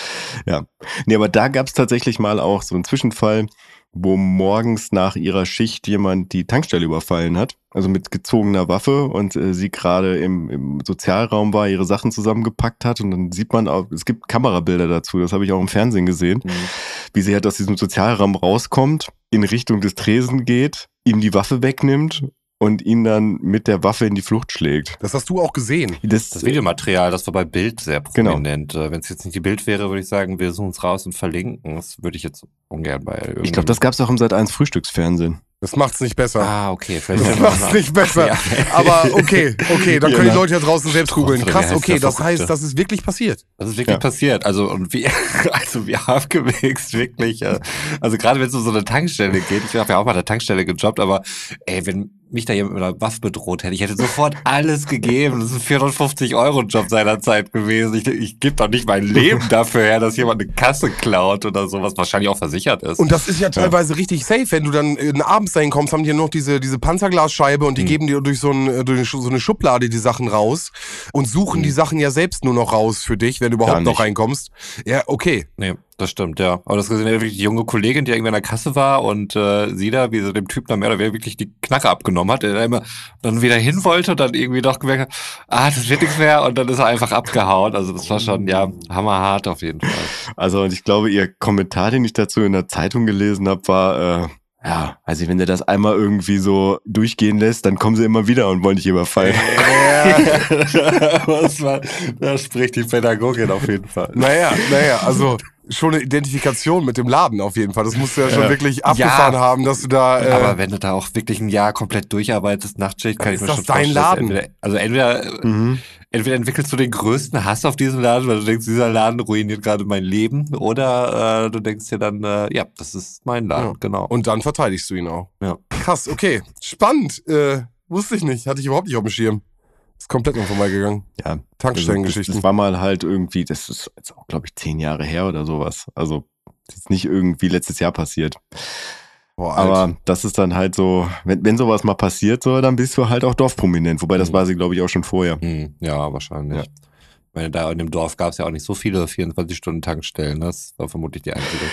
Ja. Nee, aber da gab es tatsächlich mal auch so einen Zwischenfall wo morgens nach ihrer Schicht jemand die Tankstelle überfallen hat, also mit gezogener Waffe und äh, sie gerade im, im, Sozialraum war, ihre Sachen zusammengepackt hat und dann sieht man auch, es gibt Kamerabilder dazu, das habe ich auch im Fernsehen gesehen, mhm. wie sie halt aus diesem Sozialraum rauskommt, in Richtung des Tresen geht, ihm die Waffe wegnimmt und ihn dann mit der Waffe in die Flucht schlägt. Das hast du auch gesehen. Das, das Videomaterial, das war bei Bild sehr genau. prominent. Genau. Wenn es jetzt nicht die Bild wäre, würde ich sagen, wir suchen es raus und verlinken. Das würde ich jetzt ungern bei Ich glaube, das gab es auch im Sat 1 Frühstücksfernsehen. Das macht's nicht besser. Ah, okay. Das macht's nicht besser. Ja. Aber okay, okay, dann können die Leute ja draußen selbst googeln. Krass, okay, das heißt, das ist wirklich passiert. Das ist wirklich ja. passiert. Also, und wie, also wir haben gewichst, wirklich. Äh, also gerade wenn es um so eine Tankstelle geht, ich habe ja auch mal an der Tankstelle gejobbt, aber ey, wenn mich da jemand mit einer Waffe bedroht hätte, ich hätte sofort alles gegeben. Das ist ein 450 Euro Job seinerzeit gewesen. Ich, ich gebe doch nicht mein Leben dafür her, dass jemand eine Kasse klaut oder so, was wahrscheinlich auch versichert ist. Und das ist ja teilweise ja. richtig safe, wenn du dann in abends dahin kommst, haben die noch diese, diese Panzerglasscheibe und die mhm. geben dir durch so, ein, durch so eine Schublade die Sachen raus und suchen mhm. die Sachen ja selbst nur noch raus für dich, wenn du überhaupt noch reinkommst. Ja, okay. Nee. Das stimmt, ja. Aber das gesehen, wirklich die junge Kollegin, die irgendwie in der Kasse war und äh, sie da, wie sie dem Typ dann mehr oder weniger wirklich die Knarre abgenommen hat, der dann immer dann wieder hin wollte und dann irgendwie doch gemerkt hat, ah, das wird nichts mehr und dann ist er einfach abgehauen. Also das war schon, ja, hammerhart auf jeden Fall. Also und ich glaube, ihr Kommentar, den ich dazu in der Zeitung gelesen habe, war, äh, Ja, also wenn du das einmal irgendwie so durchgehen lässt, dann kommen sie immer wieder und wollen dich überfallen. Was war, da spricht die Pädagogin auf jeden Fall. Naja, naja, also schon eine Identifikation mit dem Laden auf jeden Fall. Das musst du ja schon Ja. wirklich abgefahren Ja. haben, dass du da. Äh, Aber wenn du da auch wirklich ein Jahr komplett durcharbeitest, Nachtschicht, kann ich mir ist schon das dein Laden. Entweder, also entweder, Mhm. entweder entwickelst du den größten Hass auf diesen Laden, weil du denkst, dieser Laden ruiniert gerade mein Leben, oder äh, du denkst dir dann, äh, ja, das ist mein Laden, Ja. genau. und dann verteidigst du ihn auch. Ja. Krass, okay. Spannend. Äh, wusste ich nicht. Hatte ich überhaupt nicht auf dem Schirm. Ist komplett an vorbeigegangen. Ja, also das, das war mal halt irgendwie, das ist jetzt auch, glaube ich, zehn Jahre her oder sowas. Also das ist nicht irgendwie letztes Jahr passiert. Boah. Aber das ist dann halt so, wenn, wenn sowas mal passiert, so, dann bist du halt auch dorfprominent. Wobei das Mhm. war sie, glaube ich, auch schon vorher. Hm, ja, wahrscheinlich. Ja. Ich meine, da in dem Dorf gab es ja auch nicht so viele 24-Stunden-Tankstellen. ne? Das war vermutlich die einzige.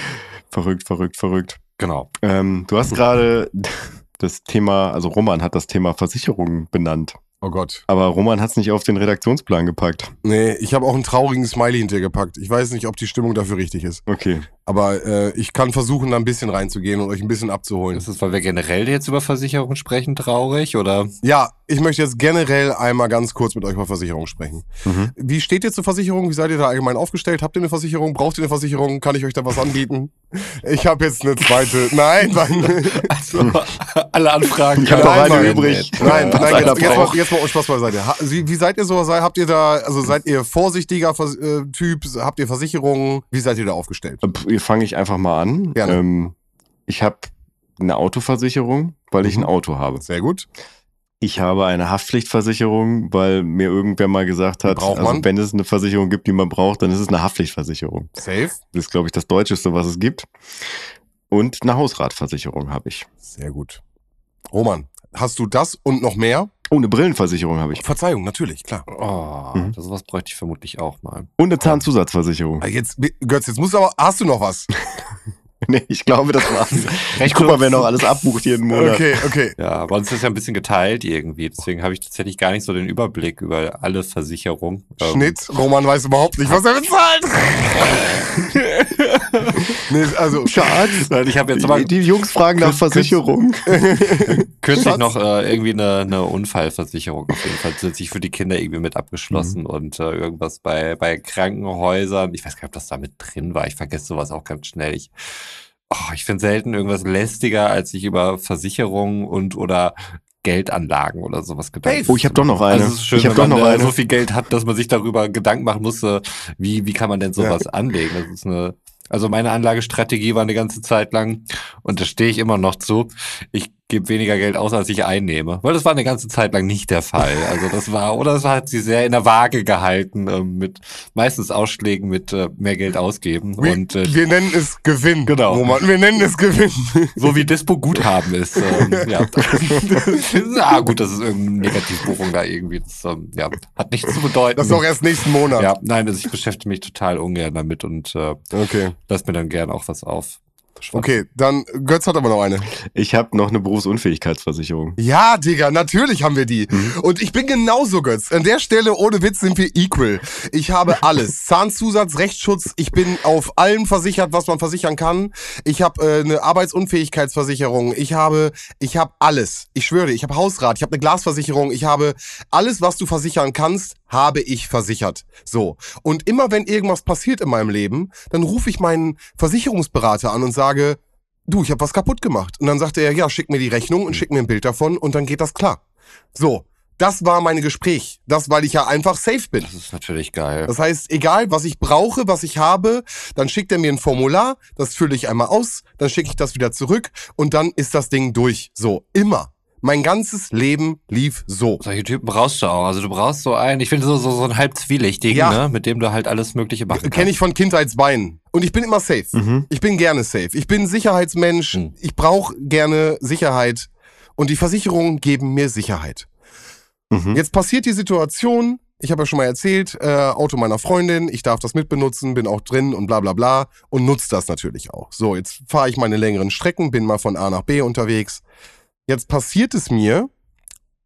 Verrückt, verrückt, verrückt. Genau. Ähm, du hast gerade das Thema, also Roman hat das Thema Versicherung benannt. Oh Gott. Aber Roman hat es nicht auf den Redaktionsplan gepackt. Nee, ich habe auch einen traurigen Smiley hintergepackt. Ich weiß nicht, ob die Stimmung dafür richtig ist. Okay. Aber äh, ich kann versuchen, da ein bisschen reinzugehen und euch ein bisschen abzuholen. Ist es, weil wir generell jetzt über Versicherung sprechen, traurig oder? Ja, ich möchte jetzt generell einmal ganz kurz mit euch über Versicherung sprechen. Mhm. Wie steht ihr zur Versicherung? Wie seid ihr da allgemein aufgestellt? Habt ihr eine Versicherung? Braucht ihr eine Versicherung? Kann ich euch da was anbieten? Ich habe jetzt eine zweite. Nein, nein. Also, alle Anfragen. Ich hab kann noch eine übrig. Nein, nein jetzt, jetzt, mal, braucht. jetzt mal Spaß beiseite. Wie, wie seid ihr so? Habt ihr da, also seid ihr vorsichtiger äh, Typ? Habt ihr Versicherungen? Wie seid ihr da aufgestellt? Fange ich einfach mal an. Ähm, ich habe eine Autoversicherung, weil ich Mhm. ein Auto habe. Sehr gut. Ich habe eine Haftpflichtversicherung, weil mir irgendwer mal gesagt hat, also wenn es eine Versicherung gibt, die man braucht, dann ist es eine Haftpflichtversicherung. Safe. Das ist, glaube ich, das Deutscheste, was es gibt. Und eine Hausratversicherung habe ich. Sehr gut. Roman, hast du das und noch mehr? Oh, eine Brillenversicherung habe ich. Verzeihung, natürlich, klar. Oh, Mhm. das sowas bräuchte ich vermutlich auch mal. Und eine Zahnzusatzversicherung. Ah, Jetzt, Götz, jetzt musst du aber, hast du noch was? nee, ich glaube, das war's. Ich guck mal, wer noch alles abbucht jeden Monat. Okay, okay. Ja, bei uns ist ja ein bisschen geteilt irgendwie. Deswegen habe ich tatsächlich gar nicht so den Überblick über alle Versicherungen. Ähm, Schnitt. Roman weiß überhaupt nicht, was er bezahlt. nee, also, Schatz. Nein, ich habe jetzt aber Die, die Jungs fragen nach Versicherung. kürzlich noch äh, irgendwie eine, eine Unfallversicherung auf jeden Fall zusätzlich für die Kinder irgendwie mit abgeschlossen Mhm. und äh, irgendwas bei, bei Krankenhäusern. Ich weiß gar nicht, ob das da mit drin war. Ich vergesse sowas auch ganz schnell. Ich, oh, ich finde selten irgendwas lästiger, als sich über Versicherungen und oder Geldanlagen oder sowas Gedanken Hey, Oh, ich habe doch noch eine. Also schön, ich habe doch man noch eine. so viel Geld hat, dass man sich darüber Gedanken machen muss, äh, wie, wie kann man denn sowas anlegen. Das ist eine, also meine Anlagestrategie war eine ganze Zeit lang und da stehe ich immer noch zu. Ich gebe weniger Geld aus, als ich einnehme. Weil das war eine ganze Zeit lang nicht der Fall. Also das war, oder es hat sie sehr in der Waage gehalten, ähm, mit meistens Ausschlägen mit äh, mehr Geld ausgeben. wir, und äh, wir nennen es Gewinn. Genau. Roman, wir nennen es Gewinn. so wie Dispo Guthaben ist. Ähm, ja. ah, gut, das ist irgendeine Negativbuchung da irgendwie. Das ähm, ja, hat nichts zu bedeuten. Das ist auch erst nächsten Monat. ja, nein, also ich beschäftige mich total ungern damit und äh, Okay. lass mir dann gern auch was auf. Okay, dann Götz hat aber noch eine. Ich habe noch eine Berufsunfähigkeitsversicherung. Ja, Digga, natürlich haben wir die. Mhm. Und ich bin genauso, Götz. An der Stelle, ohne Witz, sind wir equal. Ich habe alles. Zahnzusatz, Rechtsschutz. Ich bin auf allem versichert, was man versichern kann. Ich habe äh, eine Arbeitsunfähigkeitsversicherung. Ich habe, ich habe alles. Ich schwöre, dir, ich habe Hausrat. Ich habe eine Glasversicherung. Ich habe alles, was du versichern kannst, habe ich versichert. So. Und immer wenn irgendwas passiert in meinem Leben, dann rufe ich meinen Versicherungsberater an und sage, du, ich habe was kaputt gemacht. Und dann sagt er, ja, schick mir die Rechnung und schick mir ein Bild davon und dann geht das klar. So, das war meine Gespräch. Das, weil ich ja einfach safe bin. Das ist natürlich geil. Das heißt, egal, was ich brauche, was ich habe, dann schickt er mir ein Formular, das fülle ich einmal aus, dann schicke ich das wieder zurück und dann ist das Ding durch. So, immer. Mein ganzes Leben lief so. Solche Typen brauchst du auch. Also du brauchst so einen, ich finde so, so, so einen halb zwielichtigen, Ja. ne, mit dem du halt alles Mögliche machen kannst. Kenne ich von Kindheitsbeinen. Und ich bin immer safe. Mhm. Ich bin gerne safe. Ich bin ein Sicherheitsmensch. Mhm. Ich brauche gerne Sicherheit. Und die Versicherungen geben mir Sicherheit. Mhm. Jetzt passiert die Situation, ich habe ja schon mal erzählt, äh, Auto meiner Freundin, ich darf das mitbenutzen, bin auch drin und bla bla bla und nutze das natürlich auch. So, jetzt fahre ich meine längeren Strecken, bin mal von A nach B unterwegs. Jetzt passiert es mir,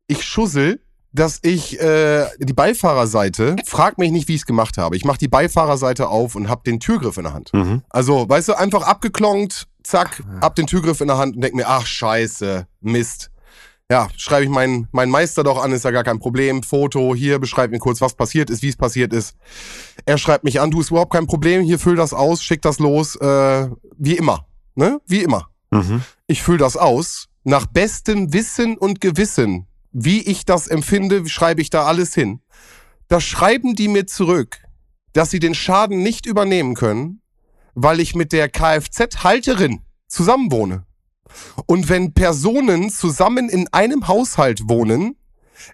ich schussel, dass ich äh, die Beifahrerseite, frag mich nicht, wie ich es gemacht habe. Ich mache die Beifahrerseite auf und habe den Türgriff in der Hand. Mhm. Also, weißt du, einfach abgeklonkt, zack, ab den Türgriff in der Hand und denk mir, ach scheiße, Mist. Ja, schreibe ich meinen, meinen Meister doch an, ist ja gar kein Problem. Foto, hier, beschreib mir kurz, was passiert ist, wie es passiert ist. Er schreibt mich an, du ist überhaupt kein Problem, hier füll das aus, schick das los, äh, wie immer. Ne? Wie immer. Mhm. Ich füll das aus, nach bestem Wissen und Gewissen. Wie ich das empfinde, schreibe ich da alles hin. Da schreiben die mir zurück, dass sie den Schaden nicht übernehmen können, weil ich mit der Kfz-Halterin zusammenwohne. Und wenn Personen zusammen in einem Haushalt wohnen,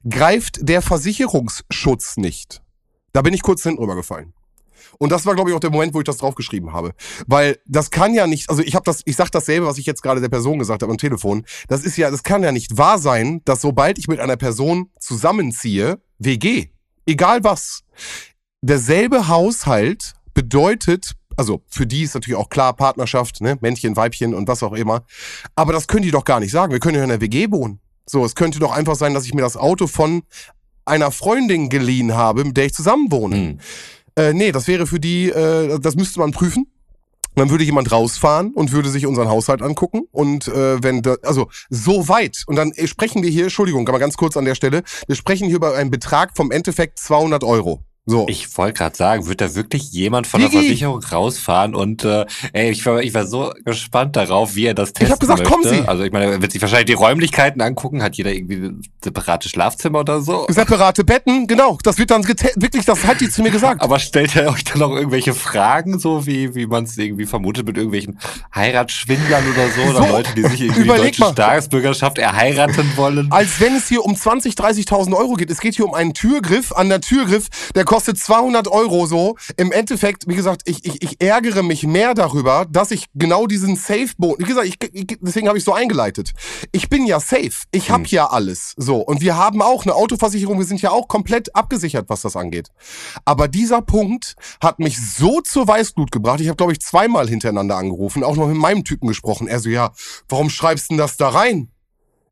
greift der Versicherungsschutz nicht. Da bin ich kurz hinten rübergefallen. Und das war, glaube ich, auch der Moment, wo ich das draufgeschrieben habe. Weil das kann ja nicht, also ich habe das, ich sag dasselbe, was ich jetzt gerade der Person gesagt habe am Telefon. Das ist ja, das kann ja nicht wahr sein, dass sobald ich mit einer Person zusammenziehe, WG, egal was, derselbe Haushalt bedeutet, also für die ist natürlich auch klar Partnerschaft, ne, Männchen, Weibchen und was auch immer. Aber das können die doch gar nicht sagen. Wir können ja in einer WG wohnen. So, es könnte doch einfach sein, dass ich mir das Auto von einer Freundin geliehen habe, mit der ich zusammen wohne. Hm. Äh, nee, das wäre für die, äh, das müsste man prüfen. Dann würde jemand rausfahren und würde sich unseren Haushalt angucken. Und äh, wenn da, also so weit, und dann äh, sprechen wir hier, Entschuldigung, aber ganz kurz an der Stelle, wir sprechen hier über einen Betrag vom Endeffekt 200 Euro. So. Ich wollte gerade sagen, wird da wirklich jemand von der. Versicherung rausfahren und äh, ey, ich war, ich war so gespannt darauf, wie er das testen hab gesagt, möchte. kommen Sie. Also ich meine, er wird sich wahrscheinlich dieRäumlichkeiten angucken, hat jeder irgendwie ein separates Schlafzimmer oder so. Separate Betten, genau. Das wird dann wirklich, das hat die zu mir gesagt. Aber stellt er euch dann auch irgendwelche Fragen, so wie, wie man es irgendwie vermutet mit irgendwelchen Heiratsschwindlern oder so, oder So, Leute, die sich irgendwie die deutsche mal. Staatsbürgerschaft erheiraten wollen? Als wenn es hier um 20, 30.000 Euro geht. Es geht hier um einen Türgriff an der Türgriff, der kostet 200 Euro so. Im Endeffekt, wie gesagt, ich, ich, ich ärgere mich mehr darüber, dass ich genau diesen Safe-Boden, wie gesagt, ich, ich, deswegen habe ich so eingeleitet. Ich bin ja safe. Ich habe Hm. ja alles. So. Und wir haben auch eine Autoversicherung. Wir sind ja auch komplett abgesichert, was das angeht. Aber dieser Punkt hat mich so zur Weißglut gebracht. Ich habe, glaube ich, zweimal hintereinander angerufen, auch noch mit meinem Typen gesprochen. Er so, ja, warum schreibst du denn das da rein?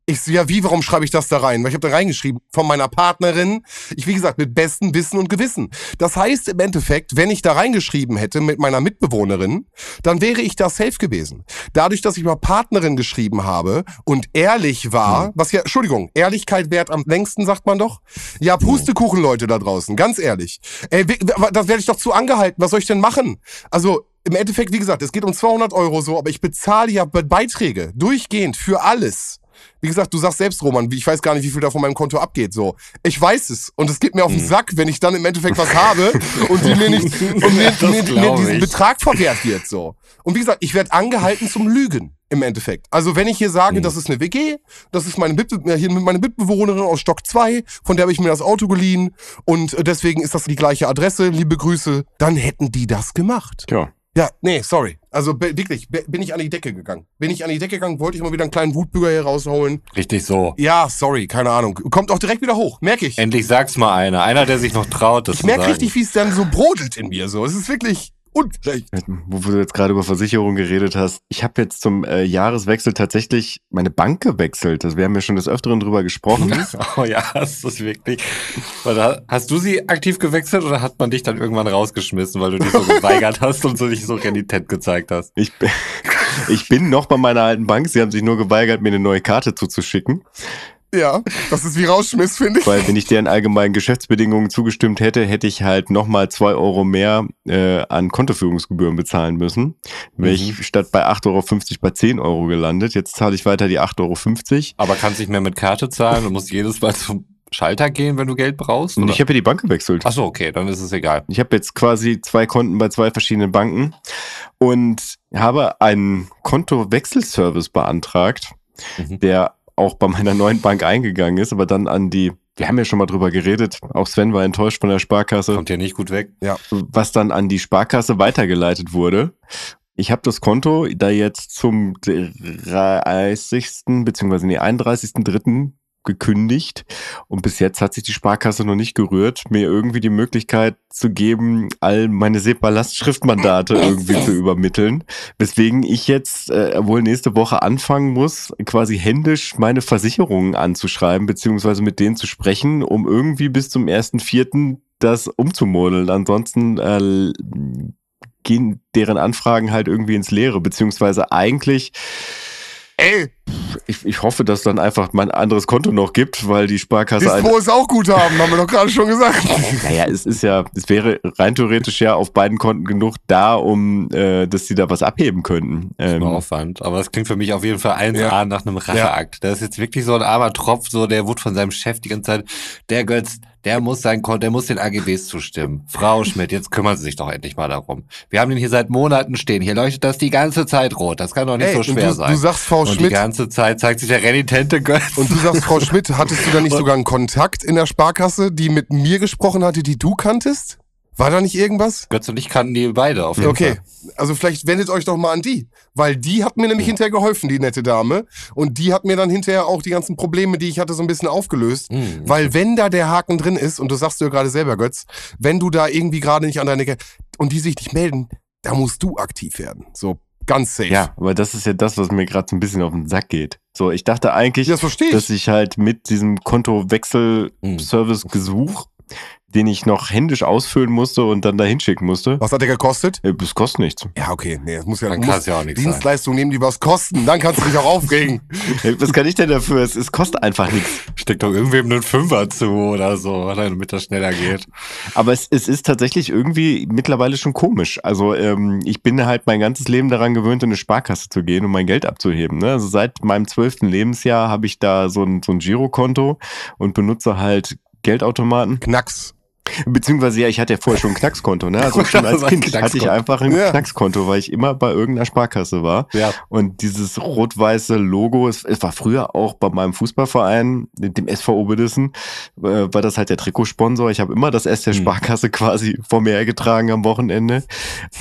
Ich so, ja, wie, warum schreibe ich das da rein? Weil ich habe da reingeschrieben, von meiner Partnerin, ich wie gesagt, mit bestem Wissen und Gewissen. Das heißt im Endeffekt, wenn ich da reingeschrieben hätte mit meiner Mitbewohnerin, dann wäre ich da safe gewesen. Dadurch, dass ich mal Partnerin geschrieben habe und ehrlich war, was ja, Entschuldigung, Ehrlichkeit wert am längsten, sagt man doch. Ja, Pustekuchen, Leute da draußen, ganz ehrlich. Ey, das werde ich doch zu angehalten, was soll ich denn machen? Also, im Endeffekt, wie gesagt, es geht um 200 Euro so, aber ich bezahle ja Be- Beiträge durchgehend für alles. Wie gesagt, du sagst selbst, Roman, ich weiß gar nicht, wie viel da von meinem Konto abgeht. So, ich weiß es und es geht mir auf den Sack, wenn ich dann im Endeffekt was habe und die mir nicht und mir, mir, mir diesen ich. Betrag verwehrt wird. So und wie gesagt, ich werde angehalten zum Lügen im Endeffekt. Also wenn ich hier sage, das ist eine WG, das ist meine, Mitbe äh, hier meine Mitbewohnerin aus Stock 2, von der habe ich mir das Auto geliehen und deswegen ist das die gleiche Adresse, liebe Grüße, dann hätten die das gemacht. Tja. Ja, nee, sorry. Also wirklich, bin ich an die Decke gegangen. Bin ich an die Decke gegangen, wollte ich mal wieder einen kleinen Wutbürger hier rausholen. Richtig so. Ja, sorry, keine Ahnung. Kommt auch direkt wieder hoch, merke ich. Endlich sag's mal einer. Einer, der sich noch traut, das Ich merke richtig, wie es dann so brodelt in mir. So, es ist wirklich ungerecht. Wo du jetzt gerade über Versicherung geredet hast. Ich habe jetzt zum äh, Jahreswechsel tatsächlich meine Bank gewechselt. Das, wir haben ja schon des Öfteren drüber gesprochen. Oh ja, hast du es wirklich. Hast du sie aktiv gewechselt oder hat man dich dann irgendwann rausgeschmissen, weil du dich so geweigert hast und so dich so renitent gezeigt hast? Ich, bin- ich bin noch bei meiner alten Bank. Sie haben sich nur geweigert, mir eine neue Karte zuzuschicken. Ja, das ist wie Rausschmiss, finde ich. Weil wenn ich deren allgemeinen Geschäftsbedingungen zugestimmt hätte, hätte ich halt nochmal zwei Euro mehr äh, an Kontoführungsgebühren bezahlen müssen. Wäre ich statt bei 8,50 Euro bei 10 Euro gelandet. Jetzt zahle ich weiter die 8,50 Euro. Aber kannst nicht mehr mit Karte zahlen und musst jedes Mal zum Schalter gehen, wenn du Geld brauchst? Und Oder? ich habe ja die Bank gewechselt. Ach so, okay, dann ist es egal. Ich habe jetzt quasi zwei Konten bei zwei verschiedenen Banken und habe einen Kontowechselservice beantragt, Mhm. der auch bei meiner neuen Bank eingegangen ist, aber dann an die, wir haben ja schon mal drüber geredet, auch Sven war enttäuscht von der Sparkasse, Kommt hier nicht gut weg. was dann an die Sparkasse weitergeleitet wurde. Ich habe das Konto da jetzt zum 30. beziehungsweise nee, 31.3. gekündigt und bis jetzt hat sich die Sparkasse noch nicht gerührt, mir irgendwie die Möglichkeit zu geben, all meine SEPA-Lastschriftmandate irgendwie zu übermitteln, weswegen ich jetzt äh, wohl nächste Woche anfangen muss, quasi händisch meine Versicherungen anzuschreiben, beziehungsweise mit denen zu sprechen, um irgendwie bis zum 1.4. das umzumodeln. Ansonsten äh, gehen deren Anfragen halt irgendwie ins Leere, beziehungsweise eigentlich Ey, ich, ich hoffe, dass dann einfach mein anderes Konto noch gibt, weil die Sparkasse Dispo ist auch gut haben, haben wir doch gerade schon gesagt. Naja, es ist ja, es wäre rein theoretisch ja auf beiden Konten genug da, um äh, dass sie da was abheben könnten. Ähm, Aufwand. Aber das klingt für mich auf jeden Fall 1A Ja. nach einem Racheakt. Das ist jetzt wirklich so ein armer Tropf, so der wurde von seinem Chef die ganze Zeit, der Götz, der muss sein Konto, der muss den AGBs zustimmen. Frau Schmidt, jetzt kümmern Sie sich doch endlich mal darum. Wir haben den hier seit Monaten stehen. Hier leuchtet das die ganze Zeit rot. Das kann doch nicht Ey, so schwer du, sein. du sagst Frau und die Schmidt, ganze Zeit zeigt sich der renitente Götz. und du sagst Frau Schmidt, hattest du da nicht sogar einen Kontakt in der Sparkasse, die mit mir gesprochen hatte, die du kanntest? War da nicht irgendwas? Götz und ich kannten die beide auf jeden Okay, Fall. also vielleicht wendet euch doch mal an die, weil die hat mir nämlich hinterher geholfen, die nette Dame. Und die hat mir dann hinterher auch die ganzen Probleme, die ich hatte, so ein bisschen aufgelöst. Hm. Weil wenn da der Haken drin ist, und das sagst du ja gerade selber, Götz, wenn du da irgendwie gerade nicht an deine... Ge und die sich nicht melden, da musst du aktiv werden. So ganz safe. ja, aber das ist ja das, was mir gerade so ein bisschen auf den Sack geht. So, ich dachte eigentlich, das verstehe dass ich. ich halt mit diesem Kontowechselservice-Gesuch, den ich noch händisch ausfüllen musste und dann da hinschicken musste, Was hat der gekostet? äh, das kostet nichts. Ja, okay, nee, das muss ja... Dann muss kann es ja auch nichts sein. Dienstleistungen nehmen, die was kosten, dann kannst du dich auch aufregen. Was kann ich denn dafür? Es, es kostet einfach nichts. Steckt doch irgendwem einen Fünfer zu oder so, damit das schneller geht. Aber es, es ist tatsächlich irgendwie mittlerweile schon komisch. Also ähm, ich bin halt mein ganzes Leben daran gewöhnt, in eine Sparkasse zu gehen, um mein Geld abzuheben. Ne? Also seit meinem zwölften Lebensjahr habe ich da so ein, so ein Girokonto und benutze halt Geldautomaten. Knacks. Beziehungsweise ja, ich hatte ja vorher schon ein Knackskonto. Ne? Also schon als Kind hatte ich einfach ein Ja. Knackskonto, weil ich immer bei irgendeiner Sparkasse war. Ja. Und dieses rot-weiße Logo, es, es war früher auch bei meinem Fußballverein, dem SV Oberdissen, äh, war das halt der Trikotsponsor. Ich habe immer das S der Hm. Sparkasse quasi vor mir hergetragen am Wochenende.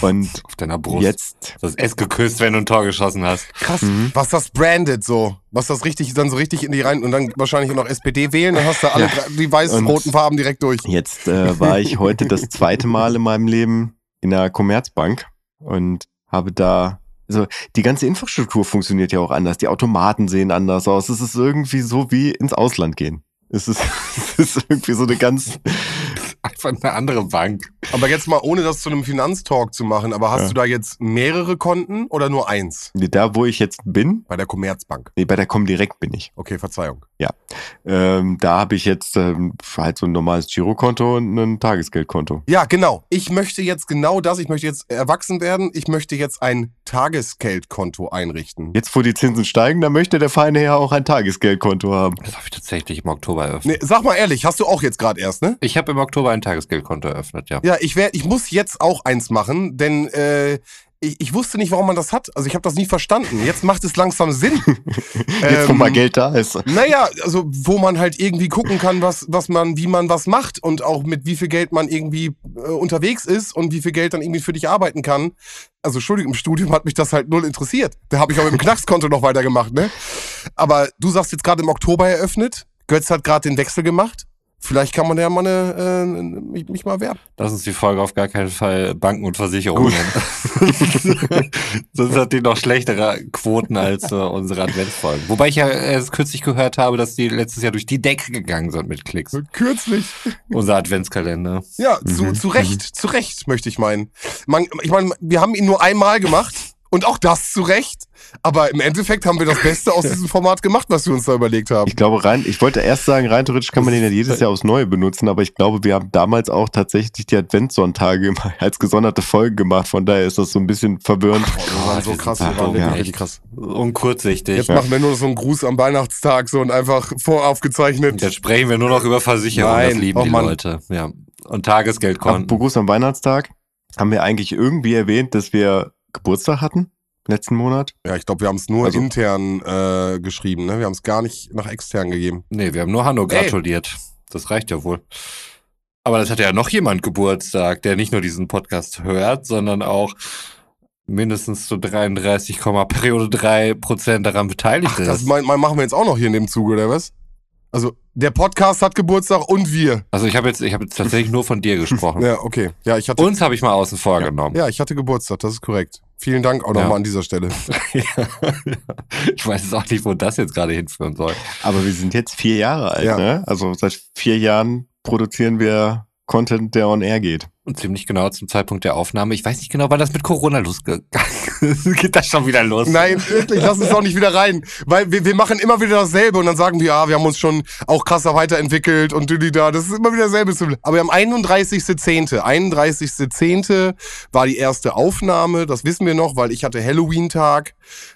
Und Auf deiner Brust. jetzt, Das S geküsst, wenn du ein Tor geschossen hast. Krass. Mhm. Was das branded so. Was das richtig, dann so richtig in die rein und dann wahrscheinlich auch noch SPD wählen, dann hast du alle Ja. drei- die weiß-roten Farben direkt durch. jetzt äh, war ich heute das zweite Mal in meinem Leben in der Commerzbank und habe da also die ganze Infrastruktur funktioniert ja auch anders. Die Automaten sehen anders aus. Es ist irgendwie so wie ins Ausland gehen. Es ist, es ist irgendwie so eine ganz Einfach eine andere Bank. Aber jetzt mal, ohne das zu einem Finanztalk zu machen, aber hast Ja. du da jetzt mehrere Konten oder nur eins? da, wo ich jetzt bin. Bei der Commerzbank. Nee, bei der Comdirect bin ich. Okay, Verzeihung. Ähm, da habe ich jetzt ähm, halt so ein normales Girokonto und ein Tagesgeldkonto. Ja, genau. Ich möchte jetzt genau das. Ich möchte jetzt erwachsen werden. Ich möchte jetzt ein Tagesgeldkonto einrichten. Jetzt, wo die Zinsen steigen, da möchte der Feine ja auch ein Tagesgeldkonto haben. Das habe ich tatsächlich im Oktober eröffnet. Nee, sag mal ehrlich, hast du auch jetzt gerade erst, ne? Ich habe im Oktober ein Tagesgeldkonto eröffnet, ja. Ja, ich wär, ich muss jetzt auch eins machen, denn äh, ich, ich wusste nicht, warum man das hat. Also ich habe das nie verstanden. Jetzt macht es langsam Sinn. Jetzt, wo Ähm, mal Geld da ist. Naja, also wo man halt irgendwie gucken kann, was, was man, wie man was macht und auch mit wie viel Geld man irgendwie äh, unterwegs ist und wie viel Geld dann irgendwie für dich arbeiten kann. Also Entschuldigung, im Studium hat mich das halt null interessiert. Da habe ich auch mit dem Knackskonto noch weitergemacht, ne? Aber du sagst jetzt gerade im Oktober eröffnet. Götz hat gerade den Wechsel gemacht. Vielleicht kann man ja mal eine, äh, mich, mich mal werben. Lass uns die Folge auf gar keinen Fall Banken und Versicherungen nennen. Sonst hat die noch schlechtere Quoten als äh, unsere Adventsfolgen. Wobei ich ja erst kürzlich gehört habe, dass die letztes Jahr durch die Decke gegangen sind mit Klicks. Kürzlich. Unser Adventskalender. Ja, zu, Mhm. zu Recht, zu Recht, möchte ich meinen. Man, ich meine, wir haben ihn nur einmal gemacht und auch das zu Recht. Aber im Endeffekt haben wir das Beste aus diesem Format gemacht, was wir uns da überlegt haben. Ich glaube, rein, ich wollte erst sagen, rein theoretisch kann man den ja jedes Jahr aufs Neue benutzen, aber ich glaube, wir haben damals auch tatsächlich die Adventssonntage als gesonderte Folgen gemacht. Von daher ist das so ein bisschen verwirrend. Boah, wir waren so krass, wir waren so wirklich, krass. Und kurzsichtig. Jetzt machen wir nur noch so einen Gruß am Weihnachtstag so und einfach voraufgezeichnet. Jetzt sprechen wir nur noch über Versicherungen. Das Nein, lieben oh die Mann. Leute. Ja. Und Tagesgeldkonten. Apropos am Weihnachtstag haben wir eigentlich irgendwie erwähnt, dass wir Geburtstag hatten letzten Monat. Ja, ich glaube, wir haben es nur Also- intern äh, geschrieben, ne? Wir haben es gar nicht nach extern gegeben. Nee, wir haben nur Hanno gratuliert. Das reicht ja wohl. Aber das hat ja noch jemand Geburtstag, der nicht nur diesen Podcast hört, sondern auch mindestens zu 33, Periode 3 Prozent daran beteiligt Ach, das ist. mein, mein, machen wir jetzt auch noch hier in dem Zuge, oder was? Also, der Podcast hat Geburtstag und wir. Also ich habe jetzt, ich habe jetzt tatsächlich nur von dir gesprochen. Ja, okay. Ja, ich hatte, Uns habe ich mal außen vor genommen. ja, ich hatte Geburtstag, das ist korrekt. Vielen Dank auch Ja. nochmal an dieser Stelle. Ich weiß jetzt auch nicht, wo das jetzt gerade hinführen soll. Aber wir sind jetzt vier Jahre alt, Ja. ne? Also seit vier Jahren produzieren wir Content, der on air geht. Und ziemlich genau zum Zeitpunkt der Aufnahme. Ich weiß nicht genau, wann das mit Corona losgegangen ist. Geht das schon wieder los? Nein, wirklich, lass uns doch nicht wieder rein. Weil wir, wir machen immer wieder dasselbe und dann sagen wir, ja, wir haben uns schon auch krasser weiterentwickelt und du da. Das ist immer wieder dasselbe. Aber am 31.10. 31.10. war die erste Aufnahme. Das wissen wir noch, weil ich hatte Halloween-Tag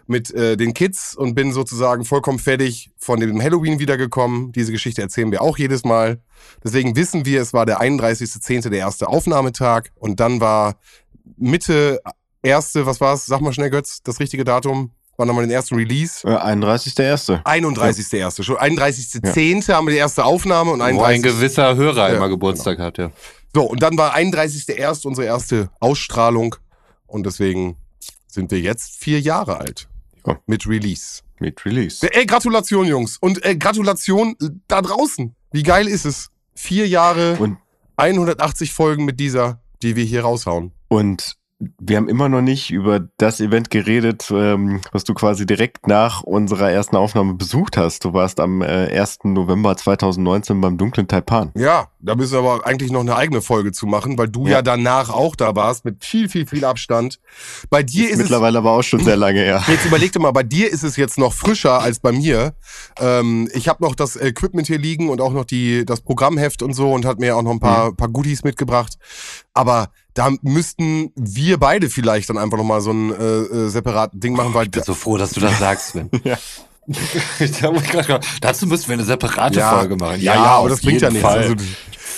mit äh, den Kids und bin sozusagen vollkommen fertig von dem Halloween wiedergekommen. Diese Geschichte erzählen wir auch jedes Mal. Deswegen wissen wir, es war der 31.10. der erste Aufnahmetag und dann war Mitte erste, was war's? Sag mal schnell, Götz, das richtige Datum. Wann haben wir den ersten Release? Äh, 31.1. 31.1. Schon 31.10. haben wir die erste Aufnahme und Wo ein 31. gewisser Hörer Ja, immer Geburtstag hat, ja. So, und dann war 31.1. unsere erste Ausstrahlung und deswegen sind wir jetzt vier Jahre alt. Ja. Mit Release. Mit Release. Ey, Gratulation, Jungs. Und äh, Gratulation äh, da draußen. Wie geil ist es? Vier Jahre, Und, 180 Folgen mit dieser, die wir hier raushauen. und wir haben immer noch nicht über das Event geredet, ähm, was du quasi direkt nach unserer ersten Aufnahme besucht hast. Du warst am äh, 1. November 2019 beim dunklen Taipan. Ja, da müssen wir aber eigentlich noch eine eigene Folge zu machen, weil du ja, Ja. danach auch da warst, mit viel, viel, viel Abstand. Bei dir ist es Mittlerweile aber auch schon sehr lange her. Jetzt überleg dir mal, bei dir ist es jetzt noch frischer als bei mir. Ähm, ich habe noch das Equipment hier liegen und auch noch die, das Programmheft und so und hat mir auch noch ein paar, paar Goodies mitgebracht. Aber da müssten wir beide vielleicht dann einfach nochmal so ein äh, äh, separaten Ding machen, weil Ich bin so froh, dass du das sagst, Sven. Ja. Da muss ich grad sagen, Dazu müssten wir eine separate Ja. Folge machen. Ja, ja, aber das bringt ja nichts. Also,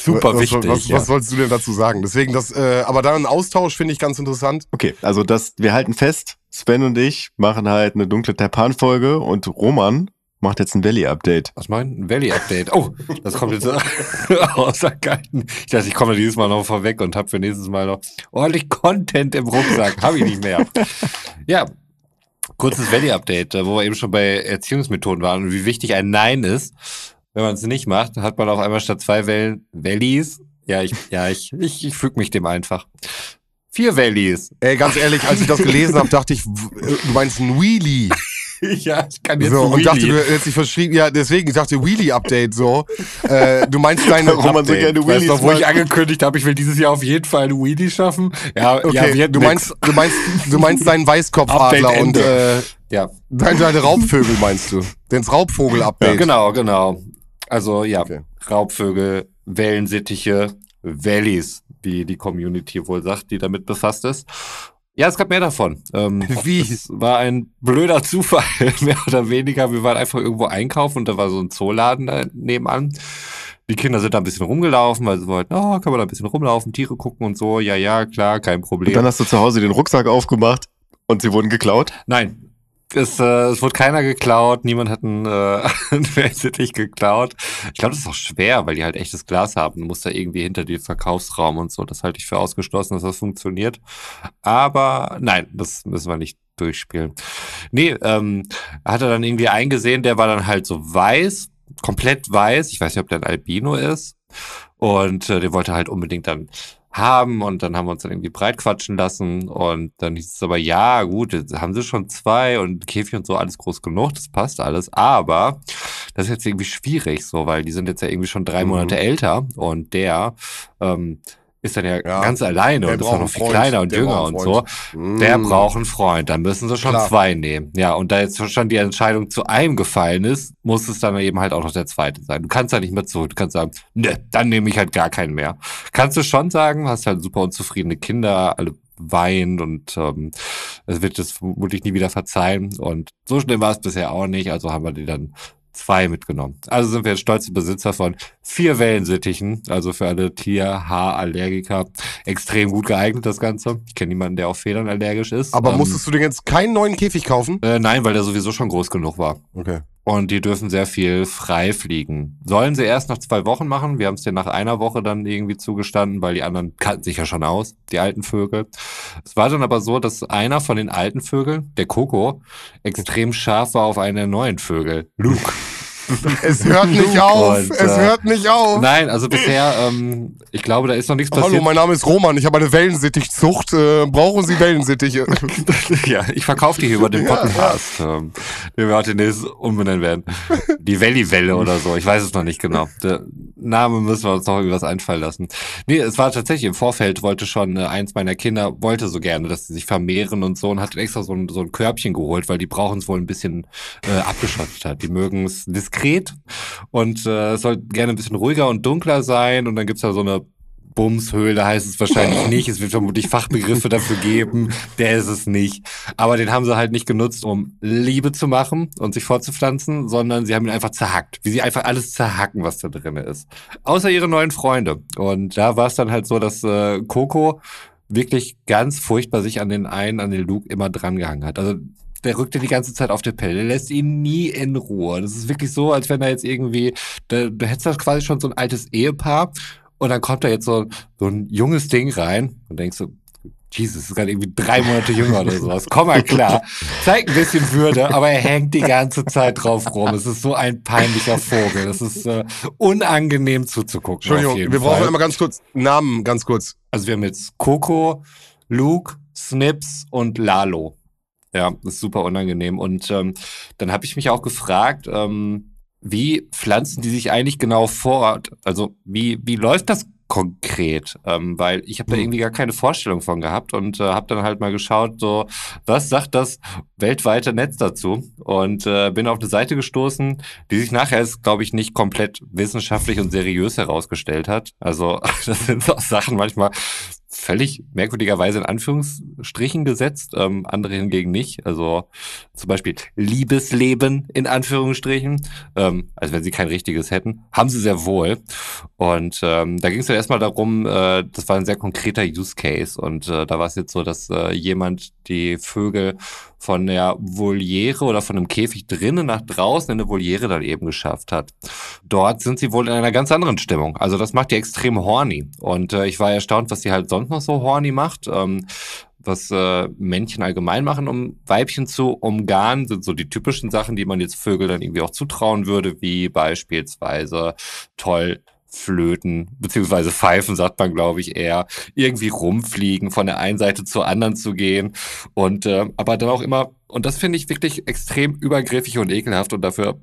Super was, wichtig. Was, was, ja. was sollst du denn dazu sagen? Deswegen das, äh, aber dann ein Austausch finde ich ganz interessant. Okay, also das, wir halten fest, Sven und ich machen halt eine dunkle Taipan-Folge und Roman macht jetzt ein Valley-Update. Was mein? Ein Valley-Update. Oh, das kommt jetzt außer Kalten. Ich dachte, ich komme dieses Mal noch vorweg und habe für nächstes Mal noch ordentlich Content im Rucksack. Habe ich nicht mehr. Ja, kurzes Valley-Update, äh, wo wir eben schon bei Erziehungsmethoden waren und wie wichtig ein Nein ist. Wenn man es nicht macht, hat man auf einmal statt zwei Wellen Valleys. Ja, ich, ja, ich, ich, ich füge mich dem einfach. Vier Valleys. Ey, ganz ehrlich, als ich das gelesen habe, dachte ich, äh, du meinst ein Wheelie. ja, ich kann jetzt So, und dachte, du hättest dich verschrieben. Ja, deswegen, ich dachte Wheelie-Update so. Äh, du meinst deine. Roman so gerne Weißt du, wo ich angekündigt habe, ich will dieses Jahr auf jeden Fall eine Wheelie schaffen? Ja, Okay, ja du meinst, du meinst, du meinst deinen Weißkopfadler und äh, Ja, deine, deine Raubvögel meinst du? Den Raubvogel-Update. genau, genau. Also ja, Okay. Raubvögel, Wellensittiche, Valleys, wie die Community wohl sagt, die damit befasst ist. Ja, es gab mehr davon. Ähm, Wie? Es war ein blöder Zufall, mehr oder weniger. Wir waren einfach irgendwo einkaufen und da war so ein Zooladen da nebenan. Die Kinder sind da ein bisschen rumgelaufen, weil sie wollten, oh, kann man da ein bisschen rumlaufen, Tiere gucken und so. Ja, ja, klar, kein Problem. Und dann hast du zu Hause den Rucksack aufgemacht und sie wurden geklaut. Nein. Es, äh, es wurde keiner geklaut, niemand hat einen, äh, einen Wellensittich geklaut. Ich glaube, das ist auch schwer, weil die halt echtes Glas haben. Du musst da irgendwie hinter den Verkaufsraum und so. Das halte ich für ausgeschlossen, dass das funktioniert. Aber nein, das müssen wir nicht durchspielen. Nee, ähm, hat er dann irgendwie eingesehen, der war dann halt so weiß, komplett weiß. Ich weiß nicht, ob der ein Albino ist. Und äh, den wollte halt unbedingt dann haben und dann haben wir uns dann irgendwie breit quatschen lassen und dann hieß es aber, ja, gut, jetzt haben sie schon zwei und Käfig und so, alles groß genug, das passt alles, aber das ist jetzt irgendwie schwierig so, weil die sind jetzt ja irgendwie schon drei Mhm. Monate älter und der ähm, ist dann ja, Ja, ganz alleine der und ist auch noch viel Freund, kleiner und der jünger und so. Freund. Der Mm. braucht einen Freund, dann müssen sie schon Klar. zwei nehmen. Ja, und da jetzt schon die Entscheidung zu einem gefallen ist, muss es dann eben halt auch noch der zweite sein. Du kannst da nicht mehr zurück. Du kannst sagen, ne, dann nehme ich halt gar keinen mehr. Kannst du schon sagen, hast halt super unzufriedene Kinder, alle weinen und ähm, es wird das vermutlich nie wieder verzeihen. Und so schlimm war es bisher auch nicht, also haben wir die dann zwei mitgenommen. Also sind wir jetzt stolze Besitzer von vier Wellensittichen, also für alle Tier-Haarallergiker extrem gut geeignet, das Ganze. Ich kenne niemanden, der auf Federn allergisch ist. Aber Ähm, musstest du denn jetzt keinen neuen Käfig kaufen? äh, nein, weil der sowieso schon groß genug war. Okay. Und die dürfen sehr viel frei fliegen. Sollen sie erst nach zwei Wochen machen. Wir haben es dir nach einer Woche dann irgendwie zugestanden, weil die anderen kannten sich ja schon aus, die alten Vögel. Es war dann aber so, dass einer von den alten Vögeln, der Coco, extrem scharf war auf einen neuen Vögel, Luke. Es hört nicht auf. Und, es hört nicht auf. Nein, also bisher, ähm, ich glaube, da ist noch nichts Hallo, passiert. mein Name ist Roman. Ich habe eine Wellensittichzucht. Äh, brauchen Sie Wellensittiche? ja, ich verkaufe die hier über den Ja, Podcast, ähm, den wir heute demnächst umbenennen werden. Die Valley-Welle oder so, ich weiß es noch nicht genau. Der, Name müssen wir uns noch irgendwas einfallen lassen. Nee, es war tatsächlich im Vorfeld, wollte schon äh, eins meiner Kinder, wollte so gerne, dass sie sich vermehren und so und hat extra so ein, so ein Körbchen geholt, weil die brauchen es wohl ein bisschen äh, abgeschottet hat. Die mögen es diskret und äh, es soll gerne ein bisschen ruhiger und dunkler sein und dann gibt's da so eine Bumshöhle heißt es wahrscheinlich nicht. Es wird vermutlich Fachbegriffe dafür geben. Der ist es nicht. Aber den haben sie halt nicht genutzt, um Liebe zu machen und sich fortzupflanzen, sondern sie haben ihn einfach zerhackt. Wie sie einfach alles zerhacken, was da drin ist. Außer ihre neuen Freunde. Und da war es dann halt so, dass äh, Coco wirklich ganz furchtbar sich an den einen, an den Luke immer drangehangen hat. Also der rückt dir die ganze Zeit auf der Pelle. Der lässt ihn nie in Ruhe. Das ist wirklich so, als wenn er jetzt irgendwie, da, du hättest das quasi schon so ein altes Ehepaar und dann kommt da jetzt so, so ein junges Ding rein und denkst so, Jesus, ist gerade irgendwie drei Monate jünger oder sowas. Komm mal klar. Zeig ein bisschen Würde, aber er hängt die ganze Zeit drauf rum. Es ist so ein peinlicher Vogel. Das ist äh, unangenehm zuzugucken. Entschuldigung, wir brauchen einmal ganz kurz Namen, ganz kurz. Also wir haben jetzt Coco, Luke, Snips und Lalo. Ja, das ist super unangenehm. Und ähm, dann habe ich mich auch gefragt, ähm, wie pflanzen die sich eigentlich genau fort? Also wie, wie läuft das konkret? Ähm, weil ich habe da hm. irgendwie gar keine Vorstellung von gehabt und äh, habe dann halt mal geschaut, so was sagt das weltweite Netz dazu? Und äh, bin auf eine Seite gestoßen, die sich nachher, glaube ich, nicht komplett wissenschaftlich und seriös herausgestellt hat. Also das sind auch Sachen manchmal völlig merkwürdigerweise in Anführungsstrichen gesetzt, ähm, andere hingegen nicht. Also zum Beispiel Liebesleben in Anführungsstrichen, ähm, als wenn sie kein richtiges hätten, haben sie sehr wohl. Und ähm, da ging es dann erstmal darum, äh, das war ein sehr konkreter Use Case und äh, da war es jetzt so, dass äh, jemand die Vögel von der Voliere oder von einem Käfig drinnen nach draußen in eine Voliere dann eben geschafft hat. Dort sind sie wohl in einer ganz anderen Stimmung. Also das macht die extrem horny. Und äh, ich war erstaunt, was sie halt sonst noch so horny macht. Ähm, was äh, Männchen allgemein machen, um Weibchen zu umgarnen, sind so die typischen Sachen, die man jetzt Vögel dann irgendwie auch zutrauen würde, wie beispielsweise toll Flöten, beziehungsweise Pfeifen, sagt man, glaube ich, eher, irgendwie rumfliegen, von der einen Seite zur anderen zu gehen. Und äh, aber dann auch immer, und das finde ich wirklich extrem übergriffig und ekelhaft und dafür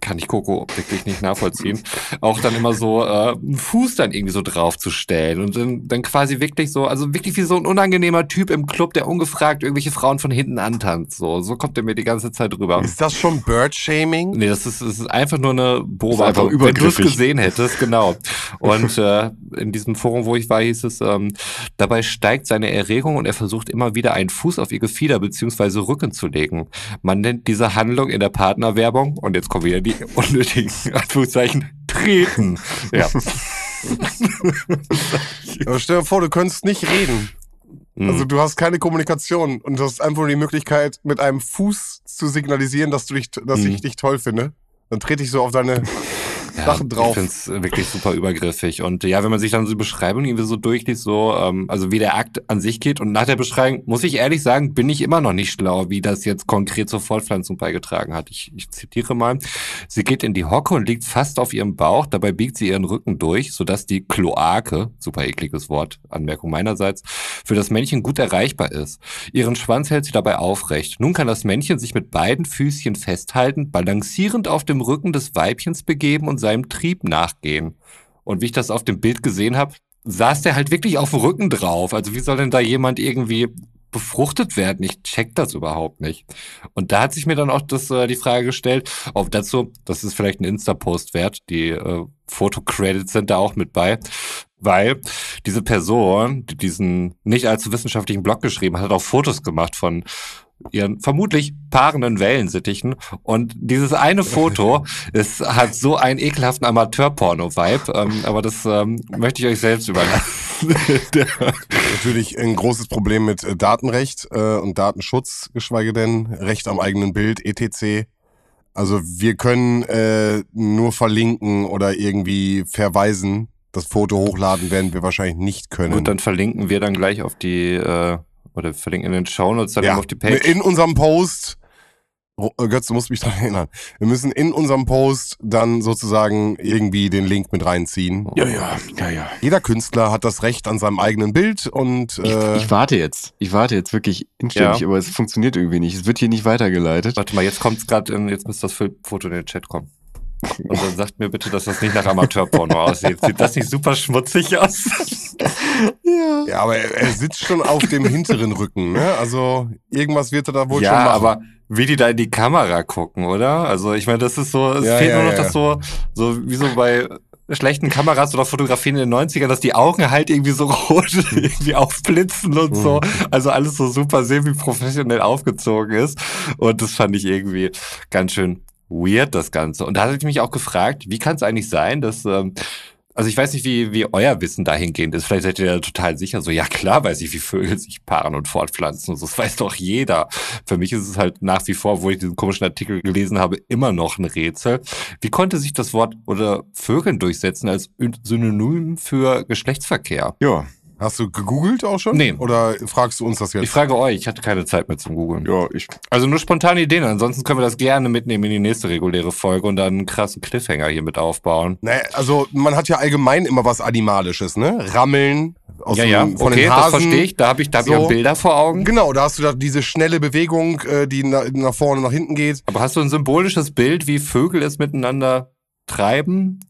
kann ich Coco wirklich nicht nachvollziehen, auch dann immer so äh, einen Fuß dann irgendwie so draufzustellen und dann, dann quasi wirklich so, also wirklich wie so ein unangenehmer Typ im Club, der ungefragt irgendwelche Frauen von hinten antanzt. So, so kommt er mir die ganze Zeit rüber. Ist das schon Bird-Shaming? Nee, das ist, das ist einfach nur eine Beobachtung, wenn du es gesehen hättest, genau. Und äh, in diesem Forum, wo ich war, hieß es, ähm, dabei steigt seine Erregung und er versucht immer wieder einen Fuß auf ihr Gefieder beziehungsweise Rücken zu legen. Man nennt diese Handlung in der Partnerwerbung, und jetzt kommen wieder die die unnötigen Anführungszeichen treten. Ja. Aber stell dir vor, du könntest nicht reden. Mhm. Also du hast keine Kommunikation und du hast einfach nur die Möglichkeit, mit einem Fuß zu signalisieren, dass du dich, dass mhm. ich dich toll finde. Dann trete ich so auf deine ja, Sachen drauf. Ich finde es wirklich super übergriffig. Und ja, wenn man sich dann so die Beschreibung irgendwie so durchliest, so, ähm, also wie der Akt an sich geht und nach der Beschreibung, muss ich ehrlich sagen, bin ich immer noch nicht schlau, wie das jetzt konkret zur Fortpflanzung beigetragen hat. Ich, ich zitiere mal. Sie geht in die Hocke und liegt fast auf ihrem Bauch, dabei biegt sie ihren Rücken durch, sodass die Kloake, super ekliges Wort, Anmerkung meinerseits, für das Männchen gut erreichbar ist. Ihren Schwanz hält sie dabei aufrecht. Nun kann das Männchen sich mit beiden Füßchen festhalten, balancierend auf dem Rücken des Weibchens begeben und seinem Trieb nachgehen. Und wie ich das auf dem Bild gesehen habe, saß der halt wirklich auf dem Rücken drauf. Also wie soll denn da jemand irgendwie befruchtet werden? Ich check das überhaupt nicht. Und da hat sich mir dann auch das, äh, die Frage gestellt, ob dazu, das ist vielleicht ein Insta-Post wert, die äh, Foto-Credits sind da auch mit bei, weil diese Person, die diesen nicht allzu wissenschaftlichen Blog geschrieben hat, hat auch Fotos gemacht von ihren vermutlich paarenden Wellensittichen. Und dieses eine Foto ist, hat so einen ekelhaften Amateur-Porno-Vibe, ähm, aber das ähm, möchte ich euch selbst überlassen. Natürlich ein großes Problem mit äh, Datenrecht äh, und Datenschutz, geschweige denn Recht am eigenen Bild, etc. Also wir können äh, nur verlinken oder irgendwie verweisen. Das Foto hochladen werden wir wahrscheinlich nicht können. Und dann verlinken wir dann gleich auf die äh, oder verlinken in den Shownotes dann ja, auf die Page. In unserem Post. Äh, Götz, du musst mich daran erinnern. Wir müssen in unserem Post dann sozusagen irgendwie den Link mit reinziehen. Ja, ja, ja, ja. Jeder Künstler hat das Recht an seinem eigenen Bild und. Äh ich, ich warte jetzt. Ich warte jetzt wirklich inständig, ja. aber es funktioniert irgendwie nicht. Es wird hier nicht weitergeleitet. Warte mal, jetzt kommt's gerade, jetzt müsste das Foto in den Chat kommen. Und dann sagt mir bitte, dass das nicht nach Amateurporno aussieht. Sieht das nicht super schmutzig aus? Ja. Ja, aber er, er sitzt schon auf dem hinteren Rücken, ne? Also irgendwas wird er da wohl schon ja, machen. aber wie die da in die Kamera gucken, oder? Also ich meine, das ist so, es Ja, fehlt ja, nur noch ja. das so, so wie so bei schlechten Kameras oder Fotografien in den 90ern, dass die Augen halt irgendwie so rot irgendwie aufblitzen und so. Mhm. Also alles so super semi-professionell aufgezogen ist. Und das fand ich irgendwie ganz schön weird, das Ganze. Und da hatte ich mich auch gefragt, wie kann es eigentlich sein, dass, ähm, also ich weiß nicht, wie, wie euer Wissen dahingehend ist. Vielleicht seid ihr ja total sicher, so, ja klar weiß ich, wie Vögel sich paaren und fortpflanzen. Und das weiß doch jeder. Für mich ist es halt nach wie vor, wo ich diesen komischen Artikel gelesen habe, immer noch ein Rätsel. Wie konnte sich das Wort oder Vögeln durchsetzen als Synonym für Geschlechtsverkehr? Ja, Hast du gegoogelt auch schon? Nee. Oder fragst du uns das jetzt? Ich frage euch, ich hatte keine Zeit mehr zum Googeln. ja, ich. Also nur spontane Ideen, ansonsten können wir das gerne mitnehmen in die nächste reguläre Folge und dann einen krassen Cliffhanger hier mit aufbauen. Naja, also man hat ja allgemein immer was Animalisches, ne? Rammeln aus ja, dem, ja, von okay, den das Hasen. verstehe ich. Da habe ich, da hab ich So. auch Bilder vor Augen. Genau, da hast du da diese schnelle Bewegung, äh, die na, nach vorne, nach hinten geht. Aber hast du ein symbolisches Bild, wie Vögel es miteinander treiben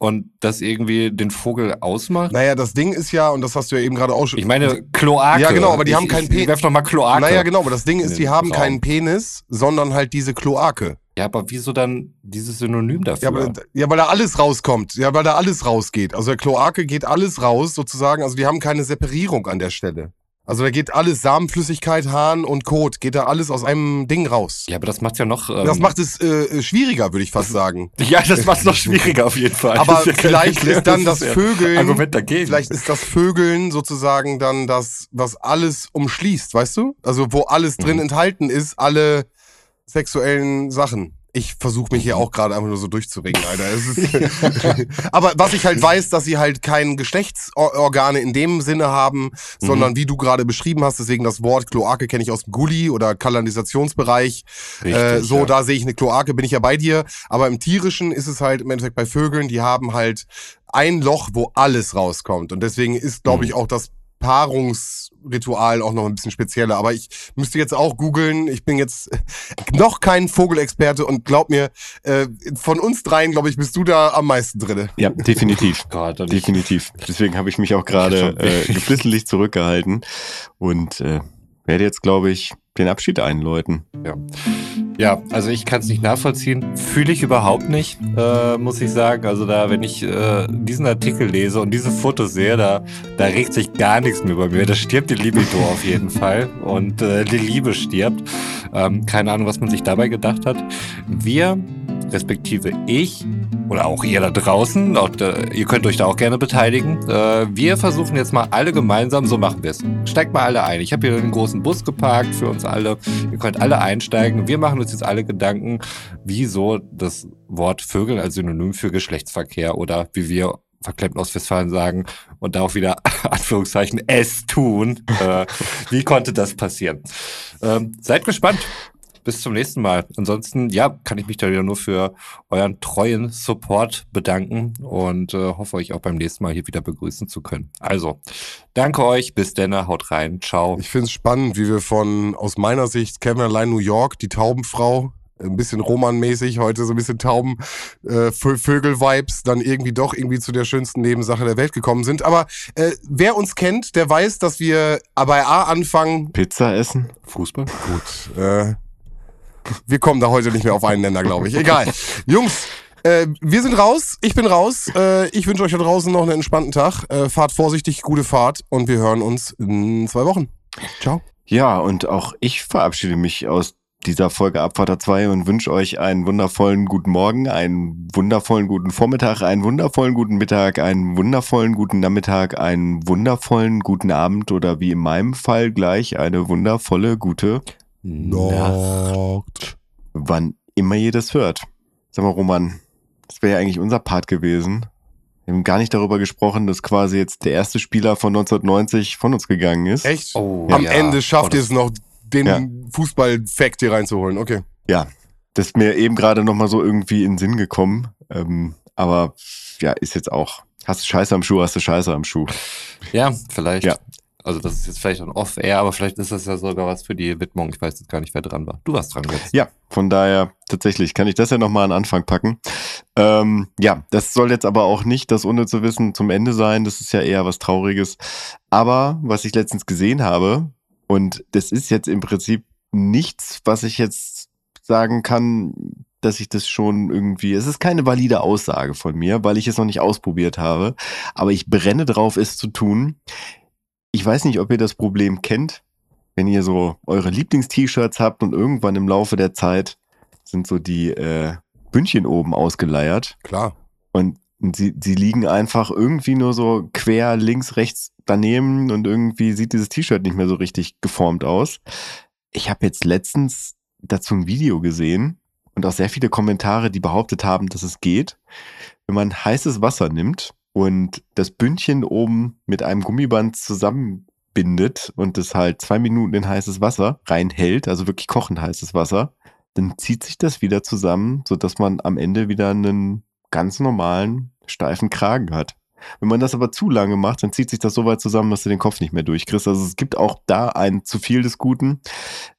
und das irgendwie den Vogel ausmacht? Naja, das Ding ist ja, und das hast du ja eben gerade auch schon. Ich meine, Kloake. Ja, genau, aber die ich, haben keinen ich, Pe- ich werf noch mal Kloake. Naja, genau, aber das Ding in ist, die haben Raum. keinen Penis, sondern halt diese Kloake. Ja, aber wieso dann dieses Synonym dafür? Ja, aber, ja, weil da alles rauskommt. Ja, weil da alles rausgeht. Also der Kloake geht alles raus, sozusagen. Also die haben keine Separierung an der Stelle. Also da geht alles, Samenflüssigkeit, Hahn und Kot, geht da alles aus einem Ding raus. ja, aber das macht's ja noch. Ähm, Das macht es äh, schwieriger, würde ich fast sagen. ja, das macht's noch schwieriger auf jeden Fall. Aber Das ist vielleicht ist dann das ein Vögeln, Argument dagegen. vielleicht ist das Vögeln sozusagen dann das, was alles umschließt, weißt du? Also wo alles drin Mhm. enthalten ist, alle sexuellen Sachen. Ich versuche mich hier Mhm. auch gerade einfach nur so durchzuringen, Alter. Ist Aber was ich halt weiß, dass sie halt kein Geschlechtsorgane in dem Sinne haben, Mhm. sondern wie du gerade beschrieben hast, deswegen das Wort Kloake kenne ich aus dem Gully oder Kanalisationsbereich. Richtig, äh, so, ja. da sehe ich eine Kloake, bin ich ja bei dir. Aber im Tierischen ist es halt im Endeffekt bei Vögeln, die haben halt ein Loch, wo alles rauskommt. Und deswegen ist, glaube ich, auch das Paarungsritual auch noch ein bisschen spezieller. Aber ich müsste jetzt auch googeln. Ich bin jetzt noch kein Vogelexperte und glaub mir, äh, von uns dreien, glaube ich, bist du da am meisten drinne. Ja, definitiv. Gott, Definitiv. Deswegen habe ich mich auch gerade äh, geflissentlich zurückgehalten und äh, werde jetzt, glaube ich, den Abschied einläuten. ja, also ich kann es nicht nachvollziehen. Fühle ich überhaupt nicht, äh, muss ich sagen. Also da, wenn ich äh, diesen Artikel lese und diese Fotos sehe, da, da regt sich gar nichts mehr bei mir. Da stirbt die Libido auf jeden Fall und äh, die Liebe stirbt. Ähm, keine Ahnung, was man sich dabei gedacht hat. Wir, respektive ich, oder auch ihr da draußen, auch, äh, ihr könnt euch da auch gerne beteiligen. Äh, wir versuchen jetzt mal alle gemeinsam, so machen wir es. Steigt mal alle ein. Ich habe hier einen großen Bus geparkt für uns alle. Ihr könnt alle einsteigen. Wir machen uns jetzt alle Gedanken, wieso das Wort Vögel als Synonym für Geschlechtsverkehr oder wie wir verklemmt aus Westfalen sagen und da auch wieder Anführungszeichen es tun. Äh, wie konnte das passieren? Ähm, seid gespannt. Bis zum nächsten Mal. Ansonsten, ja, kann ich mich da wieder nur für euren treuen Support bedanken und äh, hoffe euch auch beim nächsten Mal hier wieder begrüßen zu können. Also, danke euch, bis dann, haut rein, ciao. Ich finde es spannend, wie wir von, aus meiner Sicht, Kevin allein New York, die Taubenfrau, ein bisschen Roman-mäßig, heute so ein bisschen Tauben, äh, Vö- Vögel-Vibes, dann irgendwie doch irgendwie zu der schönsten Nebensache der Welt gekommen sind. Aber äh, wer uns kennt, der weiß, dass wir bei A anfangen. Pizza essen? Fußball? Gut, äh, wir kommen da heute nicht mehr auf einen Nenner, glaube ich. Egal. Jungs, äh, wir sind raus, ich bin raus. Äh, ich wünsche euch da draußen noch einen entspannten Tag. Äh, fahrt vorsichtig, gute Fahrt und wir hören uns in zwei Wochen. Ciao. Ja, und auch ich verabschiede mich aus dieser Folge Abfahrter 2 und wünsche euch einen wundervollen guten Morgen, einen wundervollen guten Vormittag, einen wundervollen guten Mittag, einen wundervollen guten Nachmittag, einen wundervollen guten Abend oder wie in meinem Fall gleich eine wundervolle gute, Nacht. wann immer ihr das hört. Sag mal, Roman, das wäre ja eigentlich unser Part gewesen. Wir haben gar nicht darüber gesprochen, dass quasi jetzt der erste Spieler von 1990 von uns gegangen ist. Echt? Oh, Am ja. Ende schafft Oh, ihr es noch, den Ja. Fußball-Fact hier reinzuholen. Okay. Ja, das ist mir eben gerade nochmal so irgendwie in den Sinn gekommen. Ähm, aber ja, ist jetzt auch. Hast du Scheiße am Schuh, hast du Scheiße am Schuh. Ja, vielleicht. Ja. Also das ist jetzt vielleicht ein Off-Air, aber vielleicht ist das ja sogar was für die Widmung. Ich weiß jetzt gar nicht, wer dran war. Du warst dran jetzt. Ja, von daher tatsächlich kann ich das ja nochmal an Anfang packen. Ähm, ja, das soll jetzt aber auch nicht das unnütze Wissen zum Ende sein. Das ist ja eher was Trauriges. Aber was ich letztens gesehen habe, und das ist jetzt im Prinzip nichts, was ich jetzt sagen kann, dass ich das schon irgendwie, es ist keine valide Aussage von mir, weil ich es noch nicht ausprobiert habe, aber ich brenne drauf, es zu tun. Ich weiß nicht, ob ihr das Problem kennt, wenn ihr so eure Lieblings-T-Shirts habt und irgendwann im Laufe der Zeit sind so die äh, Bündchen oben ausgeleiert Klar. und sie, sie liegen einfach irgendwie nur so quer links, rechts daneben und irgendwie sieht dieses T-Shirt nicht mehr so richtig geformt aus. Ich habe jetzt letztens dazu ein Video gesehen und auch sehr viele Kommentare, die behauptet haben, dass es geht, wenn man heißes Wasser nimmt und das Bündchen oben mit einem Gummiband zusammenbindet und es halt zwei Minuten in heißes Wasser reinhält, also wirklich kochend heißes Wasser, dann zieht sich das wieder zusammen, sodass man am Ende wieder einen ganz normalen, steifen Kragen hat. Wenn man das aber zu lange macht, dann zieht sich das so weit zusammen, dass du den Kopf nicht mehr durchkriegst. Also es gibt auch da ein zu viel des Guten,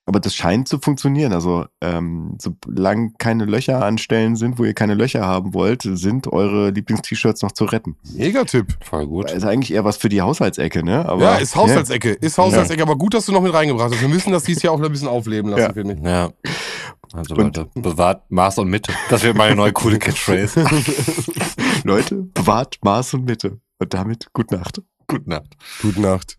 aber das scheint zu funktionieren. Also ähm, solange keine Löcher an Stellen sind, wo ihr keine Löcher haben wollt, sind eure Lieblings-T-Shirts noch zu retten. Megatipp. Voll gut. Ist eigentlich eher was für die Haushaltsecke, ne? Aber, ja, ist Haushaltsecke. Ist Haushaltsecke, aber gut, dass du noch mit reingebracht hast. Wir müssen das dieses Jahr auch ein bisschen aufleben lassen, Ja. finde ich. Ja. Also Und- Leute, bewahrt Maß und Mitte. Das wird meine neue coole Catchphrase. Leute, bewahrt Maß und Mitte. Und damit gute Nacht. Gute Nacht. Gute Nacht.